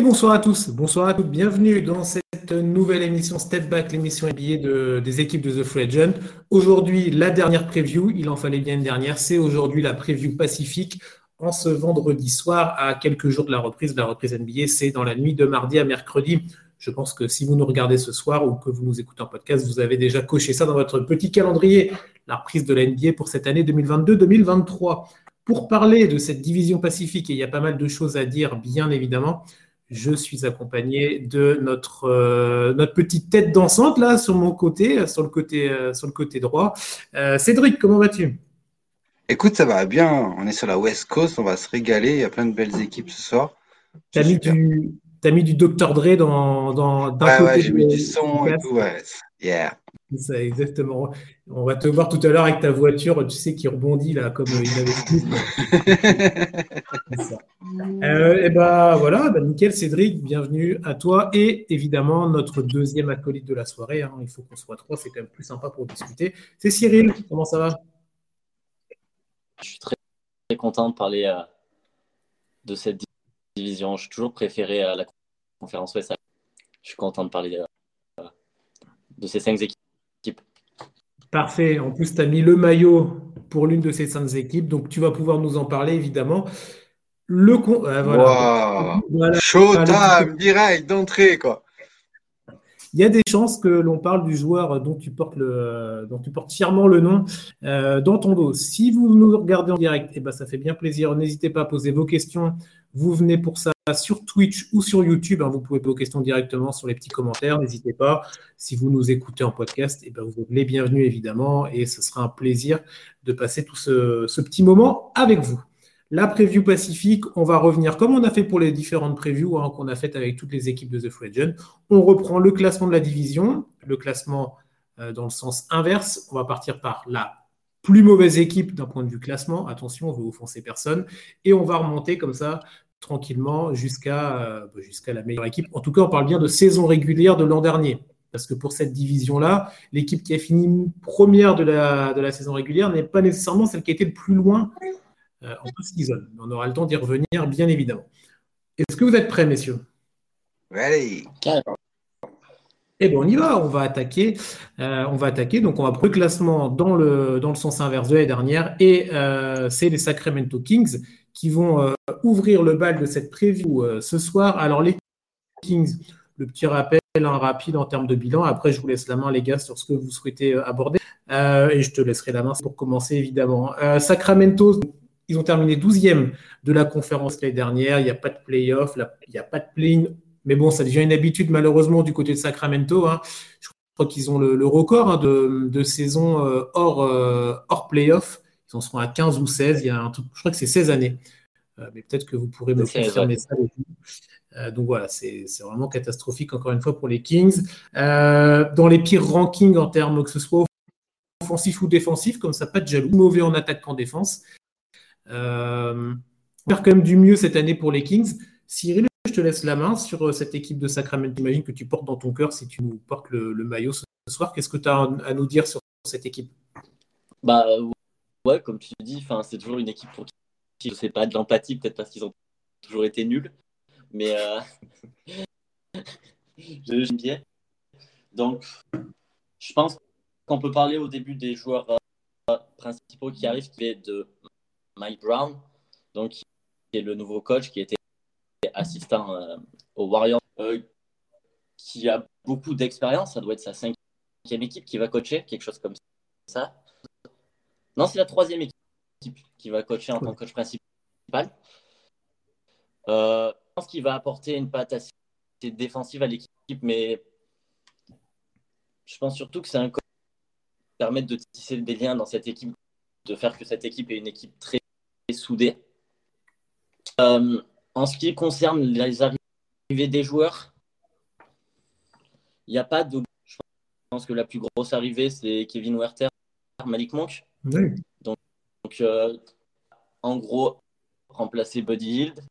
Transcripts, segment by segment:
Et bonsoir à tous, bonsoir à toutes, bienvenue dans cette nouvelle émission Step Back, l'émission NBA de, des équipes de The Free Agent. Aujourd'hui, la dernière preview, il en fallait bien une dernière, c'est aujourd'hui la preview Pacifique en ce vendredi soir à quelques jours de la reprise. La reprise NBA, c'est dans la nuit de mardi à mercredi. Je pense que si vous nous regardez ce soir ou que vous nous écoutez en podcast, vous avez déjà coché ça dans votre petit calendrier, la reprise de la NBA pour cette année 2022-2023. Pour parler de cette division pacifique, il y a pas mal de choses à dire, bien évidemment, je suis accompagné de notre, euh, notre petite tête dansante là sur mon côté, sur le côté, euh, sur le côté droit. Euh, Cédric, comment vas-tu? Écoute, ça va bien. On est sur la West Coast, on va se régaler. Il y a plein de belles équipes ce soir. T'as mis, du, as mis du Dr. Dre dans, dans Ouais, ouais, j'ai mis du son et tout. Ouais. Yeah. Ça, exactement. On va te voir tout à l'heure avec ta voiture, tu sais, qui rebondit là, comme il avait euh, et ben voilà, bah, nickel Cédric, bienvenue à toi et évidemment notre deuxième acolyte de la soirée. Hein. il faut qu'on soit trois, c'est quand même plus sympa pour discuter. C'est Cyril, comment ça va? Je suis très, très, content de parler euh, de cette division. Je suis toujours préféré à la conférence Ouest. Je suis content de parler euh, de ces cinq équipes. Parfait. En plus, tu as mis le maillot pour l'une de ces cinq équipes, donc tu vas pouvoir nous en parler évidemment. Le con... Euh, voilà. voilà. Showtime, direct d'entrée, quoi. Il y a des chances que l'on parle du joueur dont tu portes, le, dont tu portes fièrement le nom euh, dans ton dos. Si vous nous regardez en direct, eh ben, ça fait bien plaisir. N'hésitez pas à poser vos questions. Vous venez pour ça sur Twitch ou sur YouTube. Hein, vous pouvez poser vos questions directement sur les petits commentaires. N'hésitez pas. Si vous nous écoutez en podcast, eh ben, vous êtes les bienvenus évidemment. Et ce sera un plaisir de passer tout ce, petit moment avec vous. La preview Pacifique, on va revenir comme on a fait pour les différentes previews hein, qu'on a faites avec toutes les équipes de The Free Agent. On reprend le classement de la division, le classement euh, dans le sens inverse. On va partir par la plus mauvaise équipe d'un point de vue classement. Attention, on veut offenser personne. Et on va remonter comme ça tranquillement jusqu'à euh, bah, jusqu'à la meilleure équipe. En tout cas, on parle bien de saison régulière de l'an dernier. Parce que pour cette division-là, l'équipe qui a fini première de la, de la saison régulière n'est pas nécessairement celle qui a été le plus loin euh, en post-season. On aura le temps d'y revenir, bien évidemment. Est-ce que vous êtes prêts, messieurs? Allez eh bien, on y va, on va attaquer. Euh, on va attaquer. Donc, on va prendre le classement dans le, dans le sens inverse de l'année dernière. Et euh, c'est les Sacramento Kings qui vont euh, ouvrir le bal de cette preview euh, ce soir. Alors, les Kings, le petit rappel un rapide en termes de bilan. Après, je vous laisse la main, les gars, sur ce que vous souhaitez euh, aborder. et je te laisserai la main pour commencer, évidemment. Sacramento, ils ont terminé 12e de la conférence l'année dernière. Il n'y a pas de playoff, il n'y a pas de play-in. Mais bon, ça devient une habitude malheureusement du côté de Sacramento. Hein. Je crois qu'ils ont le, record hein, de, saison hors, hors playoff. Ils en seront à 15 ou 16. Il y a un truc, je crois que c'est 16 années. Euh, mais peut-être que vous pourrez me confirmer ça. Euh, donc voilà, c'est vraiment catastrophique encore une fois pour les Kings. Euh, dans les pires rankings en termes que ce soit offensif ou défensif, comme ça, pas de jaloux, mauvais en attaque qu'en défense. Euh, on faire quand même du mieux cette année pour les Kings. Cyril, je te laisse la main sur cette équipe de Sacramento. J'imagine que tu portes dans ton cœur si tu nous portes le, le maillot ce soir. Qu'est-ce que tu as à nous dire sur cette équipe? Bah comme tu dis, c'est toujours une équipe pour qui je sais pas de l'empathie, peut-être parce qu'ils ont toujours été nuls, mais euh... j'aime bien. Donc, je pense qu'on peut parler au début des joueurs euh, principaux qui arrivent, qui est de Mike Brown, donc qui est le nouveau coach qui était assistant euh, aux Warriors, euh, qui a beaucoup d'expérience. Ça doit être sa cinquième équipe qui va coacher, quelque chose comme ça. Non, c'est la troisième équipe qui va coacher en tant que coach principal. Euh, je pense qu'il va apporter une patte assez défensive à l'équipe, mais je pense surtout que c'est un coach qui permet de tisser des liens dans cette équipe, de faire que cette équipe est une équipe très soudée. Euh, en ce qui concerne les arrivées des joueurs, il n'y a pas de. Je pense que la plus grosse arrivée, c'est Kevin Werther, Malik Monk. Donc, euh, en gros, remplacer Buddy Hield.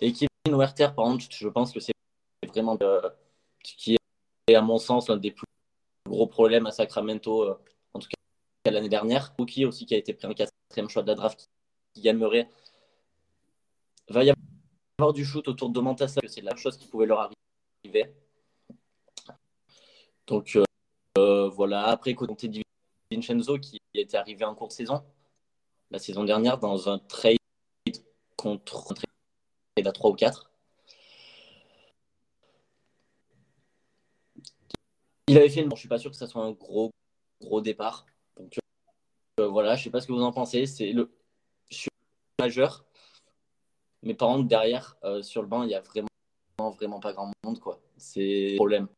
Et Kevin Werther, par contre, je pense que c'est vraiment qui est, à mon sens, l'un des plus gros problèmes à Sacramento, euh, en tout cas l'année dernière. Rookie aussi qui a été pris en quatrième choix de la draft, qui aimerait va y avoir du shoot autour de Montassa, c'est la chose qui pouvait leur arriver. Donc euh, voilà, après côté Di Vincenzo qui était arrivé en cours de saison la saison dernière dans un trade contre un trade à 3 ou 4. Il avait fait une... Je suis pas sûr que ça soit un gros gros départ. Donc euh, voilà, je sais pas ce que vous en pensez. C'est le je suis majeur. Mais par contre, derrière, euh, sur le banc, il n'y a vraiment, vraiment pas grand monde. quoi. C'est problème.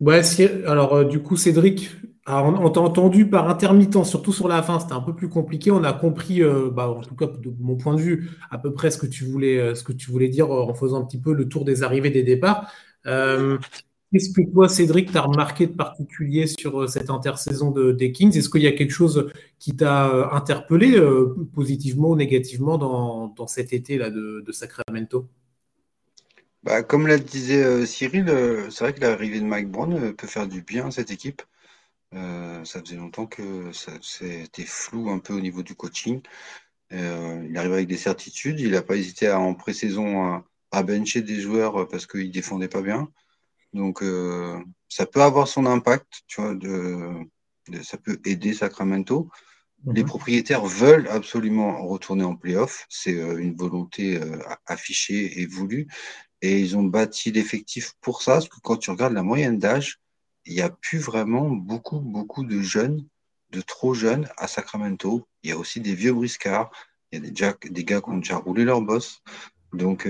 Ouais, alors euh, du coup, Cédric, on, t'a entendu par intermittent, surtout sur la fin, c'était un peu plus compliqué. On a compris, euh, bah, en tout cas de mon point de vue, à peu près ce que tu voulais, ce que tu voulais dire en faisant un petit peu le tour des arrivées des départs. Qu'est-ce que toi, Cédric, tu as remarqué de particulier sur cette intersaison de, des Kings? Est-ce qu'il y a quelque chose qui t'a interpellé positivement ou négativement dans, cet été-là de, Sacramento? Bah, Comme l'a disait euh, Cyril, euh, c'est vrai que l'arrivée de Mike Brown euh, peut faire du bien à cette équipe. ça faisait longtemps que c'était flou un peu au niveau du coaching. il arrive avec des certitudes. Il n'a pas hésité à, en pré-saison à, à, bencher des joueurs parce qu'ils ne défendaient pas bien. Donc, euh, ça peut avoir son impact, tu vois, de, ça peut aider Sacramento. Les mhm. propriétaires veulent absolument retourner en playoff. C'est euh, une volonté euh, affichée et voulue. Et ils ont bâti l'effectif pour ça, parce que quand tu regardes la moyenne d'âge, il n'y a plus vraiment beaucoup, beaucoup de jeunes, de trop jeunes à Sacramento. Il y a aussi des vieux briscards. Il y a des, des gars qui ont déjà roulé leur boss. Donc,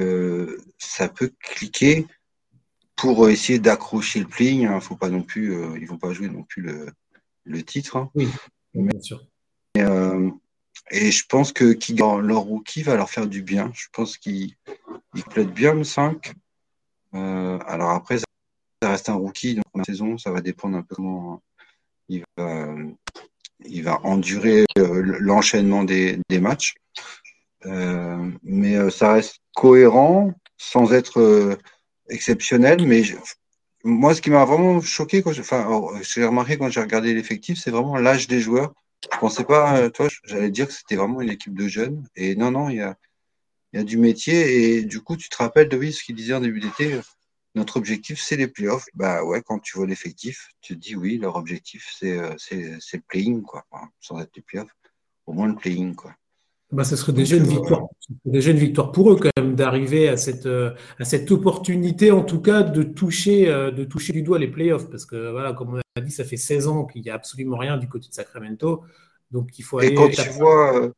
ça peut cliquer pour essayer d'accrocher le pli. Hein, faut pas non plus, euh, ils vont pas jouer non plus le, le titre. Hein. Oui, bien sûr. Euh, et je pense que leur rookie va leur faire du bien. Je pense qu'il plaide bien le 5. Euh, alors après, ça reste un rookie, donc la saison, ça va dépendre un peu comment il va, endurer l'enchaînement des, matchs. mais ça reste cohérent sans être exceptionnel, mais moi, ce qui m'a vraiment choqué, quand j'ai remarqué quand j'ai regardé l'effectif, c'est vraiment l'âge des joueurs. Je pensais pas, euh, toi, j'allais dire que c'était vraiment une équipe de jeunes. Et non, non, il y a, du métier. Et du coup, tu te rappelles oui, ce qu'il disait en début d'été, euh, notre objectif, c'est les playoffs. Bah ouais, quand tu vois l'effectif, tu te dis oui, leur objectif, c'est, euh, le playing, quoi. sans être les playoffs, au moins le playing, quoi. Bah, ce serait déjà une victoire. Déjà une victoire pour eux quand même d'arriver à cette euh, à cette opportunité en tout cas de toucher euh, de toucher du doigt les playoffs parce que voilà comme on a dit ça fait 16 ans qu'il n'y a absolument rien du côté de Sacramento donc il faut aller. Et quand tu vois euh,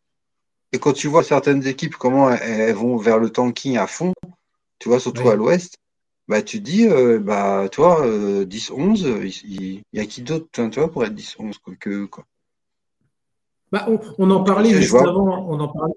et quand tu vois certaines équipes comment elles, vont vers le tanking à fond, tu vois surtout à l'Ouest, bah tu dis bah toi 10-11 il y, a qui d'autre tu vois pour être 10-11 que quoi. Bah, on, en parlait juste avant, on en parlait,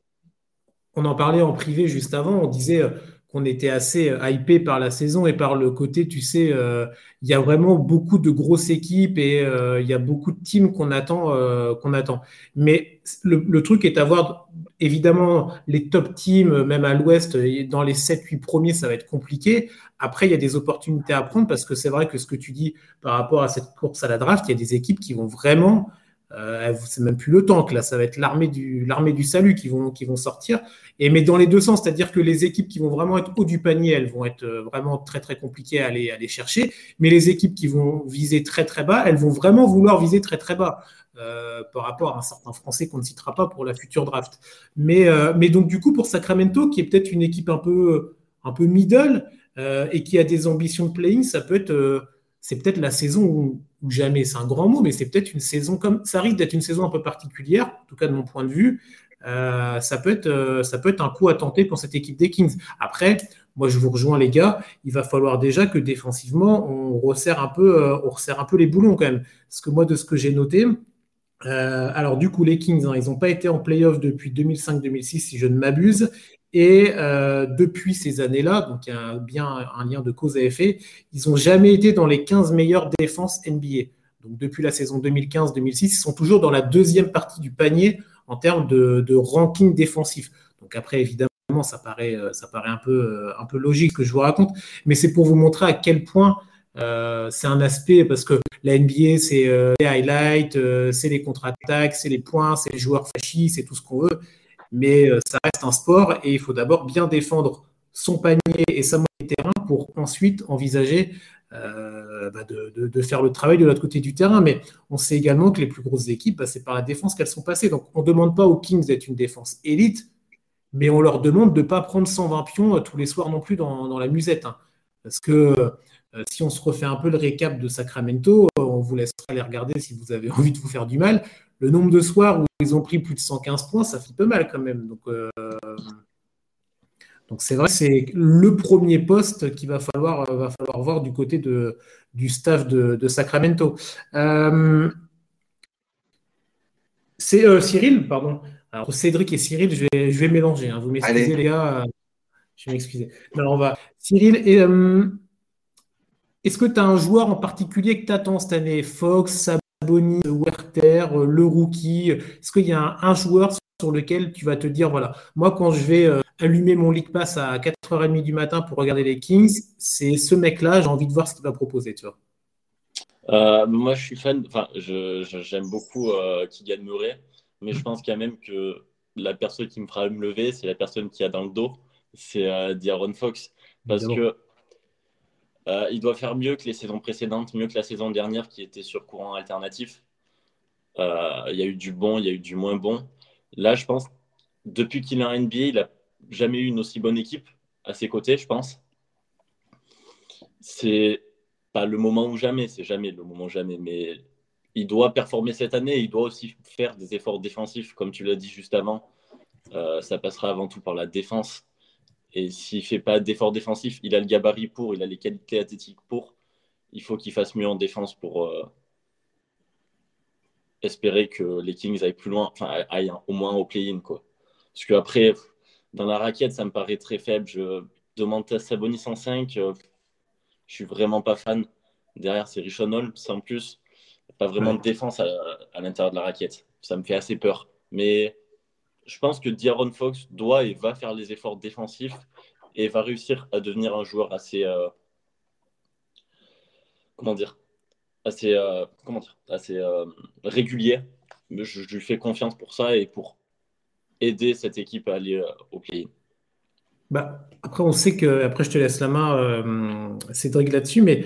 on en parlait en privé juste avant, on disait euh, qu'on était assez euh, hypé par la saison et par le côté, tu sais, euh, il y a vraiment beaucoup de grosses équipes et il y a beaucoup de teams qu'on attend, qu'on attend. Mais le, truc est d'avoir évidemment les top teams, même à l'ouest, dans les 7-8 premiers, ça va être compliqué. Après, il y a des opportunités à prendre parce que c'est vrai que ce que tu dis par rapport à cette course à la draft, il y a des équipes qui vont vraiment euh, c'est même plus le tank, là, ça va être l'armée du, l'armée du salut qui vont, qui vont sortir. Et mais dans les deux sens, c'est-à-dire que les équipes qui vont vraiment être haut du panier, elles vont être euh, vraiment très très compliquées à aller, à aller chercher. Mais les équipes qui vont viser très très bas, elles vont vraiment vouloir viser très très bas. Euh, par rapport à un certain Français qu'on ne citera pas pour la future draft. Mais, mais donc du coup pour Sacramento, qui est peut-être une équipe un peu, un peu middle et qui a des ambitions de playing, ça peut être, c'est peut-être la saison où jamais, c'est un grand mot, mais c'est peut-être une saison comme ça risque d'être une saison un peu particulière, en tout cas de mon point de vue. Euh, ça, peut être, euh, ça peut être un coup à tenter pour cette équipe des Kings. Après, moi je vous rejoins les gars, il va falloir déjà que défensivement on resserre un peu, euh, on resserre un peu les boulons quand même. Parce que moi de ce que j'ai noté, alors du coup les Kings, hein, ils n'ont pas été en playoff depuis 2005-2006 si je ne m'abuse. Et euh, depuis ces années-là, donc il y a bien un lien de cause à effet, ils n'ont jamais été dans les 15 meilleures défenses NBA. Donc depuis la saison 2015-2006, ils sont toujours dans la deuxième partie du panier en termes de, ranking défensif. Donc après, évidemment, ça paraît, euh, ça paraît un, peu, euh, un peu logique ce que je vous raconte, mais c'est pour vous montrer à quel point c'est un aspect, parce que la NBA, c'est les highlights, c'est les contre-attaques, c'est les points, c'est les joueurs fâchis, c'est tout ce qu'on veut. Mais ça reste un sport et il faut d'abord bien défendre son panier et sa moitié terrain pour ensuite envisager euh, bah, de, faire le travail de l'autre côté du terrain. Mais on sait également que les plus grosses équipes, bah, c'est par la défense qu'elles sont passées. Donc on ne demande pas aux Kings d'être une défense élite, mais on leur demande de ne pas prendre 120 pions euh, tous les soirs non plus dans, la musette. Hein. Parce que euh, si on se refait un peu le récap de Sacramento, on vous laissera aller regarder si vous avez envie de vous faire du mal. Le nombre de soirs où ils ont pris plus de 115 points, ça fait peu mal quand même. Donc, donc c'est vrai, c'est le premier poste qu'il va falloir, euh, va falloir voir du côté de, du staff de, Sacramento. Euh, c'est euh, Cyril, pardon. Alors Cédric et Cyril, je vais, je vais mélanger. Hein. Vous m'excusez les gars. Je vais m'excuser. Alors on va. Cyril, est-ce que tu as un joueur en particulier que tu attends cette année? Fox, Saboni, Werther, le rookie Est-ce qu'il y a un, joueur sur lequel tu vas te dire, voilà, moi quand je vais allumer mon League Pass à 4h30 du matin pour regarder les Kings, c'est ce mec-là, j'ai envie de voir ce qu'il va proposer, tu vois. Euh, moi, je suis fan, enfin, j'aime beaucoup euh, Kylian Murray, mais je pense quand même que la personne qui me fera me lever, c'est la personne qui a dans le dos, c'est euh, D'Aaron Fox. Parce que euh, il doit faire mieux que les saisons précédentes, mieux que la saison dernière qui était sur courant alternatif. Il y a eu du bon, il y a eu du moins bon. Là, je pense, depuis qu'il est en NBA, il a jamais eu une aussi bonne équipe à ses côtés, je pense. C'est pas le moment ou jamais, c'est jamais le moment jamais, mais il doit performer cette année, il doit aussi faire des efforts défensifs, comme tu l'as dit juste avant. Euh, ça passera avant tout par la défense. Et s'il fait pas d'efforts défensifs, il a le gabarit pour, il a les qualités athlétiques pour. Il faut qu'il fasse mieux en défense pour euh, espérer que les Kings aillent plus loin, enfin aillent au moins au play-in. Quoi. Parce qu'après, dans la raquette, ça me paraît très faible. Je demande à Sabonis 105. Euh, je suis vraiment pas fan. Derrière, c'est Richon Holmes, sans plus. Pas vraiment de défense à, l'intérieur de la raquette. Ça me fait assez peur. Mais je pense que D'Aaron Fox doit et va faire les efforts défensifs et va réussir à devenir un joueur assez. Euh, comment dire Assez, euh, comment dire, assez régulier. Je, lui fais confiance pour ça et pour aider cette équipe à aller euh, au play bah, après, on sait que, après je te laisse la main, euh, Cédric, là-dessus, mais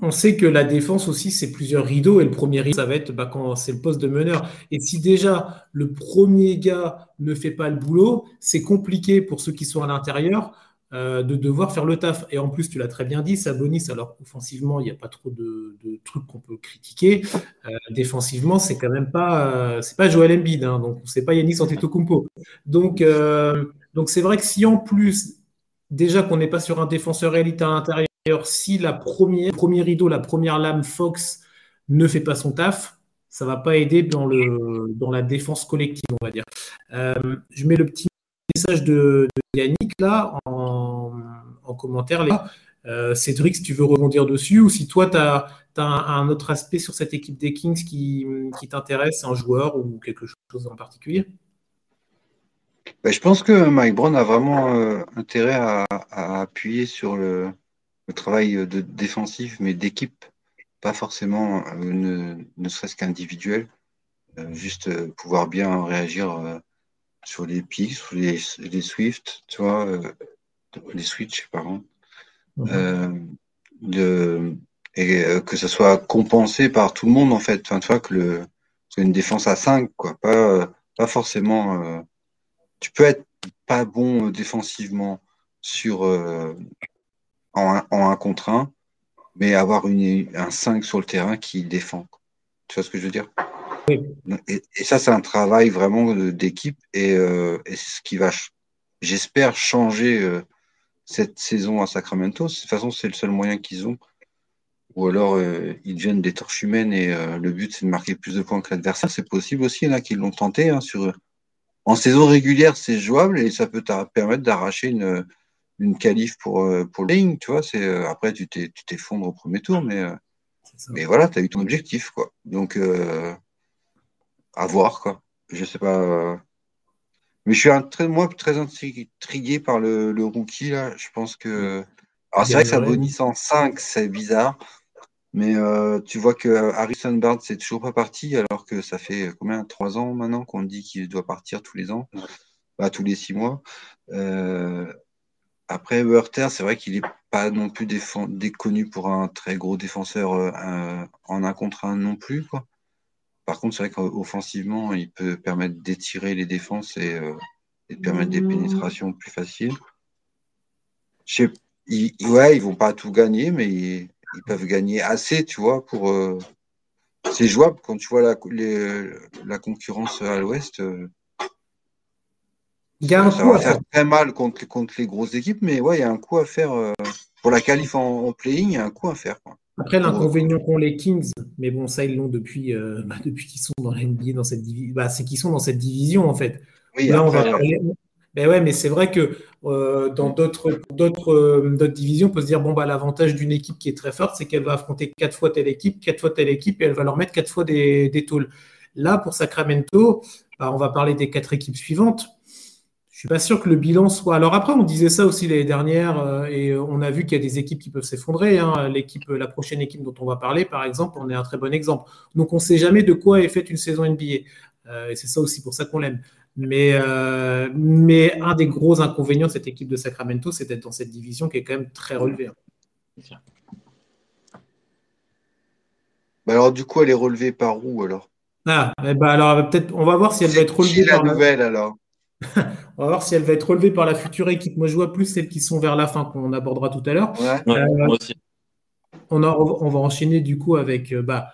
on, sait que la défense aussi, c'est plusieurs rideaux, et le premier rideau, ça va être bah, quand c'est le poste de meneur. Et si déjà le premier gars ne fait pas le boulot, c'est compliqué pour ceux qui sont à l'intérieur euh, de devoir faire le taf. Et en plus, tu l'as très bien dit, Sabonis, alors offensivement, il n'y a pas trop de, trucs qu'on peut critiquer. Euh, défensivement, c'est quand même pas, euh, c'est pas Joel Embiid, hein, donc c'est pas Yannick Antetokounmpo. Donc, donc c'est vrai que si en plus, déjà qu'on n'est pas sur un défenseur élite à l'intérieur, si la première, premier rideau, la première lame Fox ne fait pas son taf, ça va pas aider dans, le, dans la défense collective, on va dire. je mets le petit message de, Yannick là en, commentaire. Euh, Cédric, si tu veux rebondir dessus, ou si toi, tu as, un, autre aspect sur cette équipe des Kings qui, t'intéresse, un joueur ou quelque chose en particulier? Ben, Je pense que Mike Brown a vraiment euh, intérêt à, appuyer sur le, travail de défensif, mais d'équipe, pas forcément euh, ne, serait-ce qu'individuel, juste pouvoir bien réagir sur les pics, sur les, les Swift, tu vois, euh, les Switch, pardon. Euh, de, et euh, que ça soit compensé par tout le monde, en fait. Enfin, tu vois, que le, c'est une défense à 5, quoi. Pas, pas forcément. tu peux être pas bon défensivement sur, en, un, en un contre 1, mais avoir une, un 5 sur le terrain qui défend. Tu vois ce que je veux dire? Et, ça, c'est un travail vraiment d'équipe et, euh, et c'est ce qui va, j'espère, changer euh, cette saison à Sacramento. De toute façon, c'est le seul moyen qu'ils ont. Ou alors, euh, ils deviennent des torches humaines et le but, c'est de marquer plus de points que l'adversaire. C'est possible aussi, là, qu'ils l'ont tenté. Hein, sur... En saison régulière, c'est jouable et ça peut permettre d'arracher une, une qualif pour, pour le ligne. Tu vois, c'est, après, tu t'effondres au premier tour, mais, mais voilà, tu as eu ton objectif. Quoi. Donc, à voir, quoi. Je sais pas. Euh. Mais je suis un, très, moi très intrigué par le, rookie, là. Je pense que. Alors, c'est vrai que ça bonisse en 5, c'est bizarre. Mais euh, tu vois que Harrison Barnes c'est toujours pas parti, alors que ça fait combien Trois ans maintenant qu'on dit qu'il doit partir tous les ans, bah, tous les six mois. Euh, après, Werther, c'est vrai qu'il n'est pas non plus déconnu pour un très gros défenseur euh, en un contre un non plus. Quoi. Par contre, c'est vrai qu'offensivement, il peut permettre d'étirer les défenses et, euh, de permettre des pénétrations plus faciles. Je sais, ils, ouais, ils vont pas tout gagner, mais ils, peuvent gagner assez, tu vois, pour. Euh, c'est jouable quand tu vois la, la concurrence à l'ouest. Il y a un ça coup va faire, très mal contre, contre les grosses équipes, mais ouais, il y a un coup à faire. Euh, pour la qualif en, playing, il y a un coup à faire. Quoi. Après, l'inconvénient qu'ont les Kings, mais bon, ça, ils l'ont depuis, euh, bah, depuis qu'ils sont dans la NBA, dans cette division. Bah, c'est qu'ils sont dans cette division, en fait. Oui, Là, on va parler... Ben ouais, mais c'est vrai que euh, dans d'autres, d'autres, d'autres divisions, on peut se dire bon, bah, l'avantage d'une équipe qui est très forte, c'est qu'elle va affronter quatre fois telle équipe, quatre fois telle équipe, et elle va leur mettre quatre fois des, des tôles. Là, pour Sacramento, bah, on va parler des quatre équipes suivantes je suis pas sûr que le bilan soit. Alors après, on disait ça aussi l'année dernière euh, et on a vu qu'il y a des équipes qui peuvent s'effondrer. Hein. L'équipe, la prochaine équipe dont on va parler, par exemple, on est un très bon exemple. Donc on ne sait jamais de quoi est faite une saison NBA. Euh, et c'est ça aussi pour ça qu'on l'aime. Mais, euh, mais un des gros inconvénients de cette équipe de Sacramento, c'est d'être dans cette division qui est quand même très relevée. Hein. Bah alors du coup, elle est relevée par où alors? Ah, eh ben alors peut-être, on va voir si elle va être relevée par la nouvelle alors. on va voir si elle va être relevée par la future équipe. Moi, je vois plus celles qui sont vers la fin, qu'on abordera tout à l'heure. Euh, on, on, va enchaîner du coup avec euh, bah,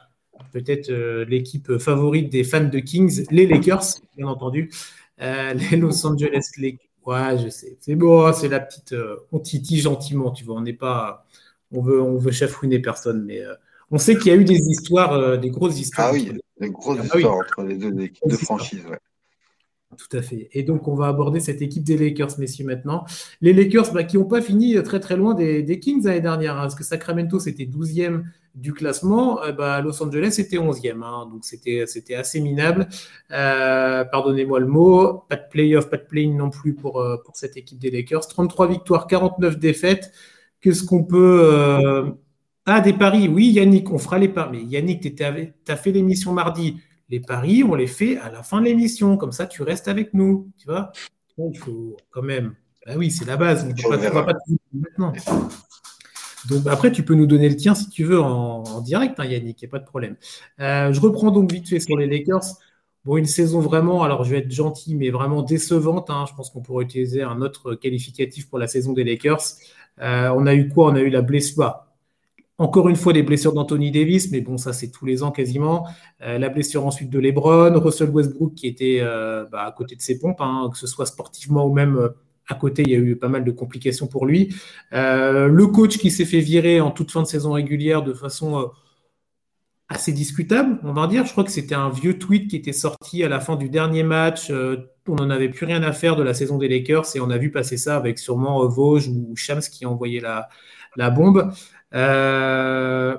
peut-être euh, l'équipe favorite des fans de Kings, les Lakers, bien entendu. les Los Angeles Lakers. Ouais, je sais. C'est bon, c'est la petite. on titille gentiment, tu vois. On n'est pas. On veut, on veut chafouiner personne, mais on sait qu'il y a eu des histoires, des grosses histoires. Ah oui, des grosses ah histoires entre les deux équipes de franchise, ouais. Tout à fait. Et donc, on va aborder cette équipe des Lakers, messieurs, maintenant. Les Lakers bah, qui n'ont pas fini très très loin des, Kings l'année dernière, hein, parce que Sacramento, c'était 12e du classement, euh, bah, Los Angeles, c'était 11e. Hein, donc, c'était assez minable. Euh, pardonnez-moi le mot. Pas de playoff, pas de play non plus pour, euh, pour cette équipe des Lakers. 33 victoires, 49 défaites. Qu'est-ce qu'on peut... Ah, des paris. Oui, Yannick, on fera les paris. Mais Yannick, tu as fait l'émission mardi les paris, on les fait à la fin de l'émission. Comme ça, tu restes avec nous. Tu vois Il faut quand même. Bah oui, c'est la base. On ne va pas maintenant. Donc après, tu peux nous donner le tien si tu veux en, direct, hein, Yannick, il n'y a pas de problème. Euh, je reprends donc vite fait sur les Lakers. Bon, une saison vraiment, alors je vais être gentil, mais vraiment décevante. Hein. Je pense qu'on pourrait utiliser un autre qualificatif pour la saison des Lakers. Euh, on a eu quoi? On a eu la blessure. Encore une fois, des blessures d'Anthony Davis, mais bon, ça c'est tous les ans quasiment. Euh, la blessure ensuite de LeBron, Russell Westbrook qui était euh, bah, à côté de ses pompes, hein, que ce soit sportivement ou même euh, à côté, il y a eu pas mal de complications pour lui. le coach qui s'est fait virer en toute fin de saison régulière de façon assez discutable, on va dire. Je crois que c'était un vieux tweet qui était sorti à la fin du dernier match. on n'en avait plus rien à faire de la saison des Lakers et on a vu passer ça avec sûrement Vosges ou Shams qui la, la bombe. Euh,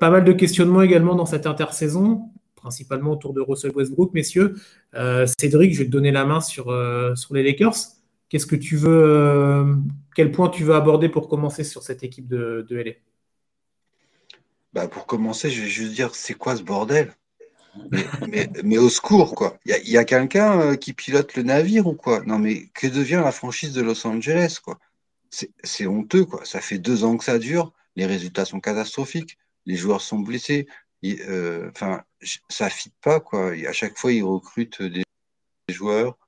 pas mal de questionnements également dans cette intersaison, principalement autour de Russell Westbrook, messieurs. Euh, Cédric, je vais te donner la main sur, euh, les Lakers. Qu'est-ce que tu veux, quel point tu veux aborder pour commencer sur cette équipe de, de LA bah Pour commencer, je vais juste dire, c'est quoi ce bordel? Mais, mais, au secours, quoi. Il y a, quelqu'un qui pilote le navire ou quoi? Non, mais que devient la franchise de Los Angeles, quoi? C'est honteux, quoi. Ça fait deux ans que ça dure les résultats sont catastrophiques, les joueurs sont blessés. Euh, enfin, ça ne fit pas quoi. à chaque fois, ils recrutent des, joueurs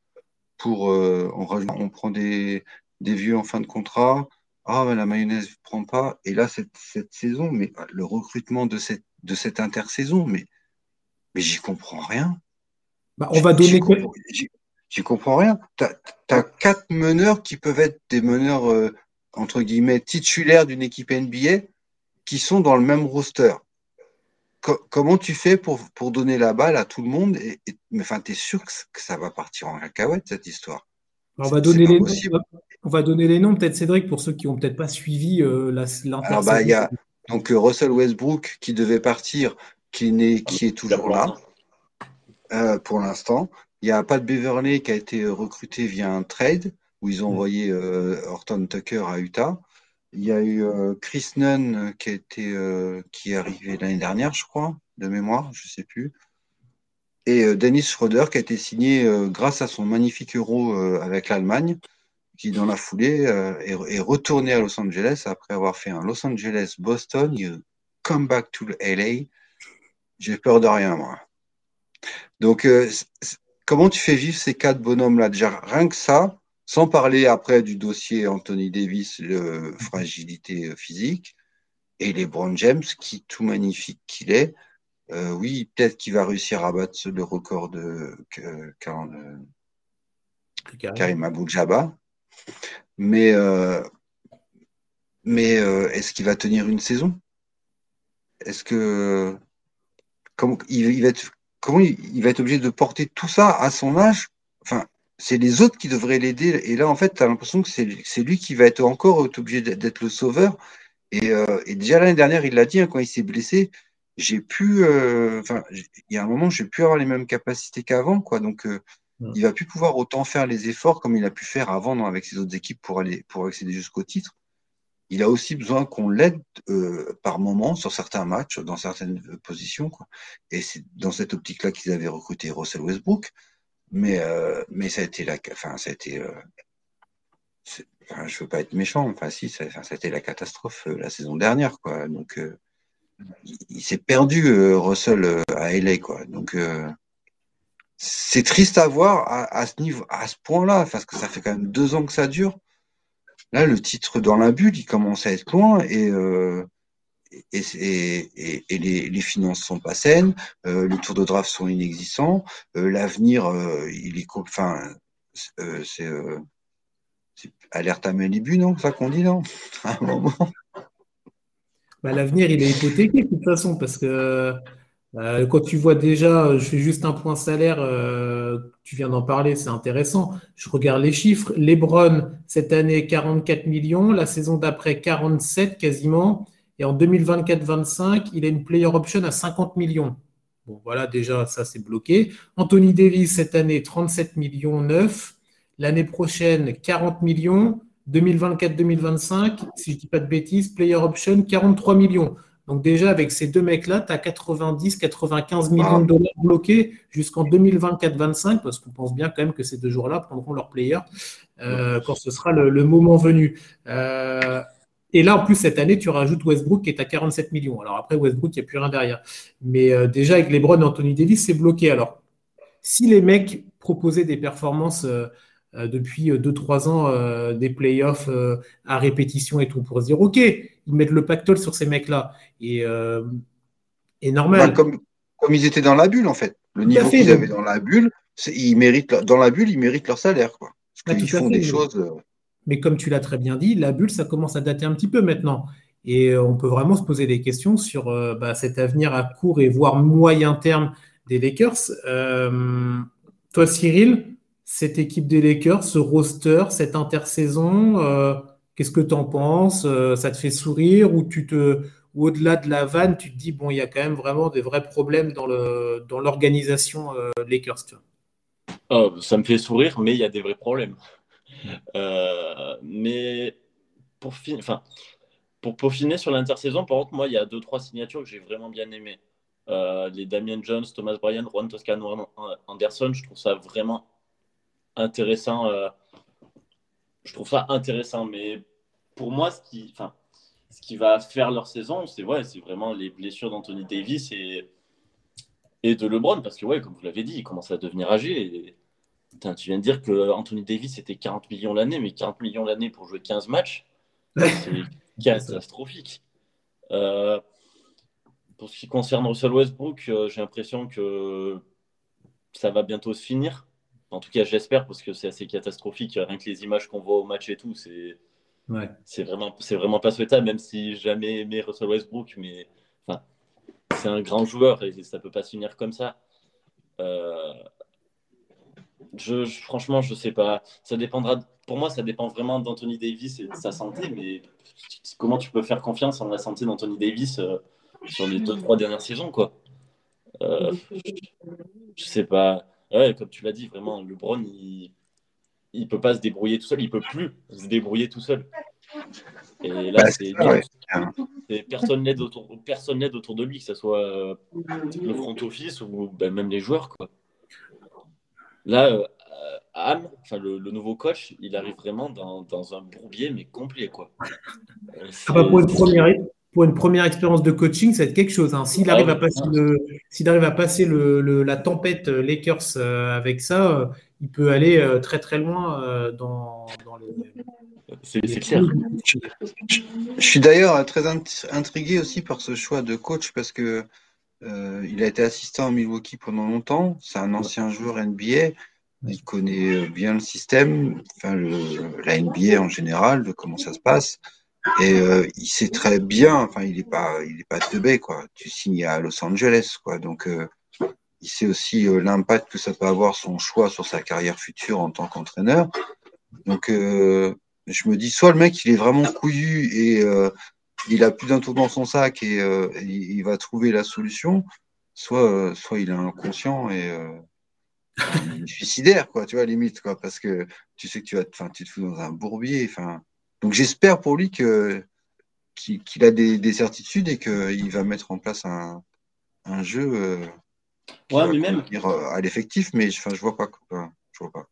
pour, euh, on, prend des, vieux en fin de contrat. Ah, la mayonnaise ne prend pas. Et là, cette, saison, mais le recrutement de cette, de cette intersaison, mais, mais j'y comprends rien. Bah, on va donner. J'y comprends rien. Tu as, quatre meneurs qui peuvent être des meneurs euh, entre guillemets, titulaires d'une équipe NBA qui sont dans le même roster. comment tu fais pour, pour donner la balle à tout le monde et, Mais enfin, tu es sûr que, ça va partir en cacahuète, cette histoire? On va, donner les noms, on va donner les noms, peut-être Cédric, pour ceux qui n'ont peut-être pas suivi euh, Alors, bah, il y a donc euh, Russell Westbrook qui devait partir, qui, est, qui est toujours là euh, pour l'instant. Il y a Pat Beverley qui a été recruté via un trade où ils ont mm. envoyé euh, Horton Tucker à Utah. Il y a eu Chris Nunn qui, a été, qui est arrivé l'année dernière, je crois, de mémoire, je ne sais plus. Et Dennis Schroeder qui a été signé grâce à son magnifique euro avec l'Allemagne, qui dans la foulée est, retourné à Los Angeles après avoir fait un Los Angeles-Boston. Come back to LA. J'ai peur de rien, moi. Donc, comment tu fais vivre ces quatre bonhommes-là? Déjà, rien que ça, sans parler après du dossier Anthony Davis, le fragilité physique, et les Brown James, qui tout magnifique qu'il est, euh, oui, peut-être qu'il va réussir à battre le record de Karim. Abou-Jabba, mais, euh, mais euh, est-ce qu'il va tenir une saison? Est-ce que comment il, va être comment il, va être obligé de porter tout ça à son âge? Enfin, c'est les autres qui devraient l'aider. Et là, en fait, tu as l'impression que c'est lui qui va être encore obligé d'être le sauveur. Et, euh, déjà l'année dernière, il l'a dit, hein, quand il s'est blessé, j'ai pu, euh, enfin, il y a un moment, j'ai pu avoir les mêmes capacités qu'avant, quoi. Donc, euh, il va plus pouvoir autant faire les efforts comme il a pu faire avant avec ses autres équipes pour aller, pour accéder jusqu'au titre. Il a aussi besoin qu'on l'aide par moment sur certains matchs, dans certaines positions, quoi. Et c'est dans cette optique-là qu'ils avaient recruté Russell Westbrook. Mais, euh, mais ça a été la, enfin, été, euh, enfin, je veux pas être méchant, enfin, si, ça, ça a été la catastrophe euh, la saison dernière, quoi. Donc, euh, il, s'est perdu, Russell, à LA, quoi. Donc, c'est triste à voir à, à, ce niveau, à ce point-là, parce que ça fait quand même deux ans que ça dure. Là, le titre dans la bulle, il commence à être loin et, et, les, les, finances sont pas saines, euh, les tours de draft sont inexistants, euh, l'avenir, euh, il est, enfin, euh, c'est alerte à Malibu, non ça qu'on dit, non. Bah, l'avenir, il est hypothéqué de toute façon, parce que quand tu vois déjà, je fais juste un point salaire, tu viens d'en parler, c'est intéressant. Je regarde les chiffres. Lebron, cette année, 44 millions. La saison d'après, 47 quasiment. Et en 2024-25, il a une player option à 50 millions. Bon, voilà, déjà, ça, c'est bloqué. Anthony Davis, cette année, 37 millions 9. L'année prochaine, 40 millions. 2024-2025, si je ne dis pas de bêtises, player option, 43 millions. Donc déjà, avec ces deux mecs-là, tu as 90-95 millions de dollars bloqués jusqu'en 2024-25, parce qu'on pense bien quand même que ces deux joueurs-là prendront leur player euh, quand ce sera le, moment venu. Euh, et là, en plus, cette année, tu rajoutes Westbrook qui est à 47 millions. Alors après, Westbrook, il n'y a plus rien derrière. Mais euh, déjà, avec LeBron et Anthony Davis, c'est bloqué. Alors, si les mecs proposaient des performances euh, euh, depuis 2-3 ans, des playoffs à répétition et tout, pour se dire, OK, ils mettent le pactole sur ces mecs-là. Et, et normal. Bah, comme, comme ils étaient dans la bulle, en fait. Le niveau qu'ils avaient dans la bulle, ils méritent, dans la bulle, ils méritent leur salaire. Quoi. Parce qu'ils font des choses. Mais comme tu l'as très bien dit, la bulle, ça commence à dater un petit peu maintenant. Et euh, on peut vraiment se poser des questions sur euh, bah, cet avenir à court et voire moyen terme des Lakers. Euh, toi, Cyril, cette équipe des Lakers, ce roster, cette intersaison, qu'est-ce que tu en penses Ça te fait sourire ou tu te au-delà de la vanne, tu te dis bon, il y a quand même vraiment des vrais problèmes dans dans l'organisation Lakers. Ça me fait sourire, mais il y a des vrais problèmes. Euh, mais pour, enfin, pour peaufiner sur l'intersaison, par contre, moi, il y a deux, trois signatures que j'ai vraiment bien aimées. Euh, les Damien Jones, Thomas Bryan, Juan Toscano Anderson, je trouve ça vraiment intéressant. Euh, je trouve ça intéressant, mais pour moi, ce qui, enfin, ce qui va faire leur saison, c'est ouais, c'est vraiment les blessures d'Anthony Davis et, de LeBron, parce que ouais, comme vous l'avez dit, il commence à devenir âgé. Tu viens de dire que Anthony Davis c'était 40 millions l'année, mais 40 millions l'année pour jouer 15 matchs, c'est catastrophique. Euh, pour ce qui concerne Russell Westbrook, euh, j'ai l'impression que ça va bientôt se finir. En tout cas, j'espère, parce que c'est assez catastrophique. Rien que les images qu'on voit au match et tout, c'est ouais. vraiment, vraiment pas souhaitable, même si jamais aimé Russell Westbrook, mais enfin, c'est un grand joueur et ça peut pas se finir comme ça. Euh, je, franchement, je sais pas. Ça dépendra. Pour moi, ça dépend vraiment d'Anthony Davis et de sa santé. Mais comment tu peux faire confiance en la santé d'Anthony Davis euh, sur les deux trois dernières saisons, quoi? Euh, Je sais pas. Ouais, comme tu l'as dit, vraiment, LeBron, il il peut pas se débrouiller tout seul. Il peut plus se débrouiller tout seul. Et là, bah, c'est personne n'aide autour, personne autour de lui, que ce soit euh, le front office ou ben, même les joueurs. Quoi. Là, euh, Am, enfin le, nouveau coach, il arrive vraiment dans, dans un bourbier mais complet quoi. Euh, pour, une première, pour une première expérience de coaching, ça va être quelque chose. Hein. S'il arrive, à passer le, s'il arrive à passer le, la tempête Lakers avec ça, il peut aller très très loin dans, dans les c'est clair. Je, suis d'ailleurs très intrigué aussi par ce choix de coach parce que euh, il a été assistant à Milwaukee pendant longtemps. C'est un ancien joueur NBA. Il connaît bien le système, enfin la NBA en général, de comment ça se passe. Et euh, il sait très bien, enfin il n'est pas, il est pas teubé quoi. Tu signes à Los Angeles quoi, donc euh, il sait aussi l'impact que ça peut avoir son choix sur sa carrière future en tant qu'entraîneur. Donc je me dis soit le mec il est vraiment couillu et euh, il a plus d'un tour dans son sac et euh, il, va trouver la solution, soit, euh, soit il est inconscient et suicidaire, quoi, tu vois, limite, quoi, parce que tu sais que tu, vas, tu te fous dans un bourbier. Donc j'espère pour lui que qu'il a des, certitudes et qu'il va mettre en place un, un jeu ouais, mais même à l'effectif, mais enfin, je vois pas, je vois pas.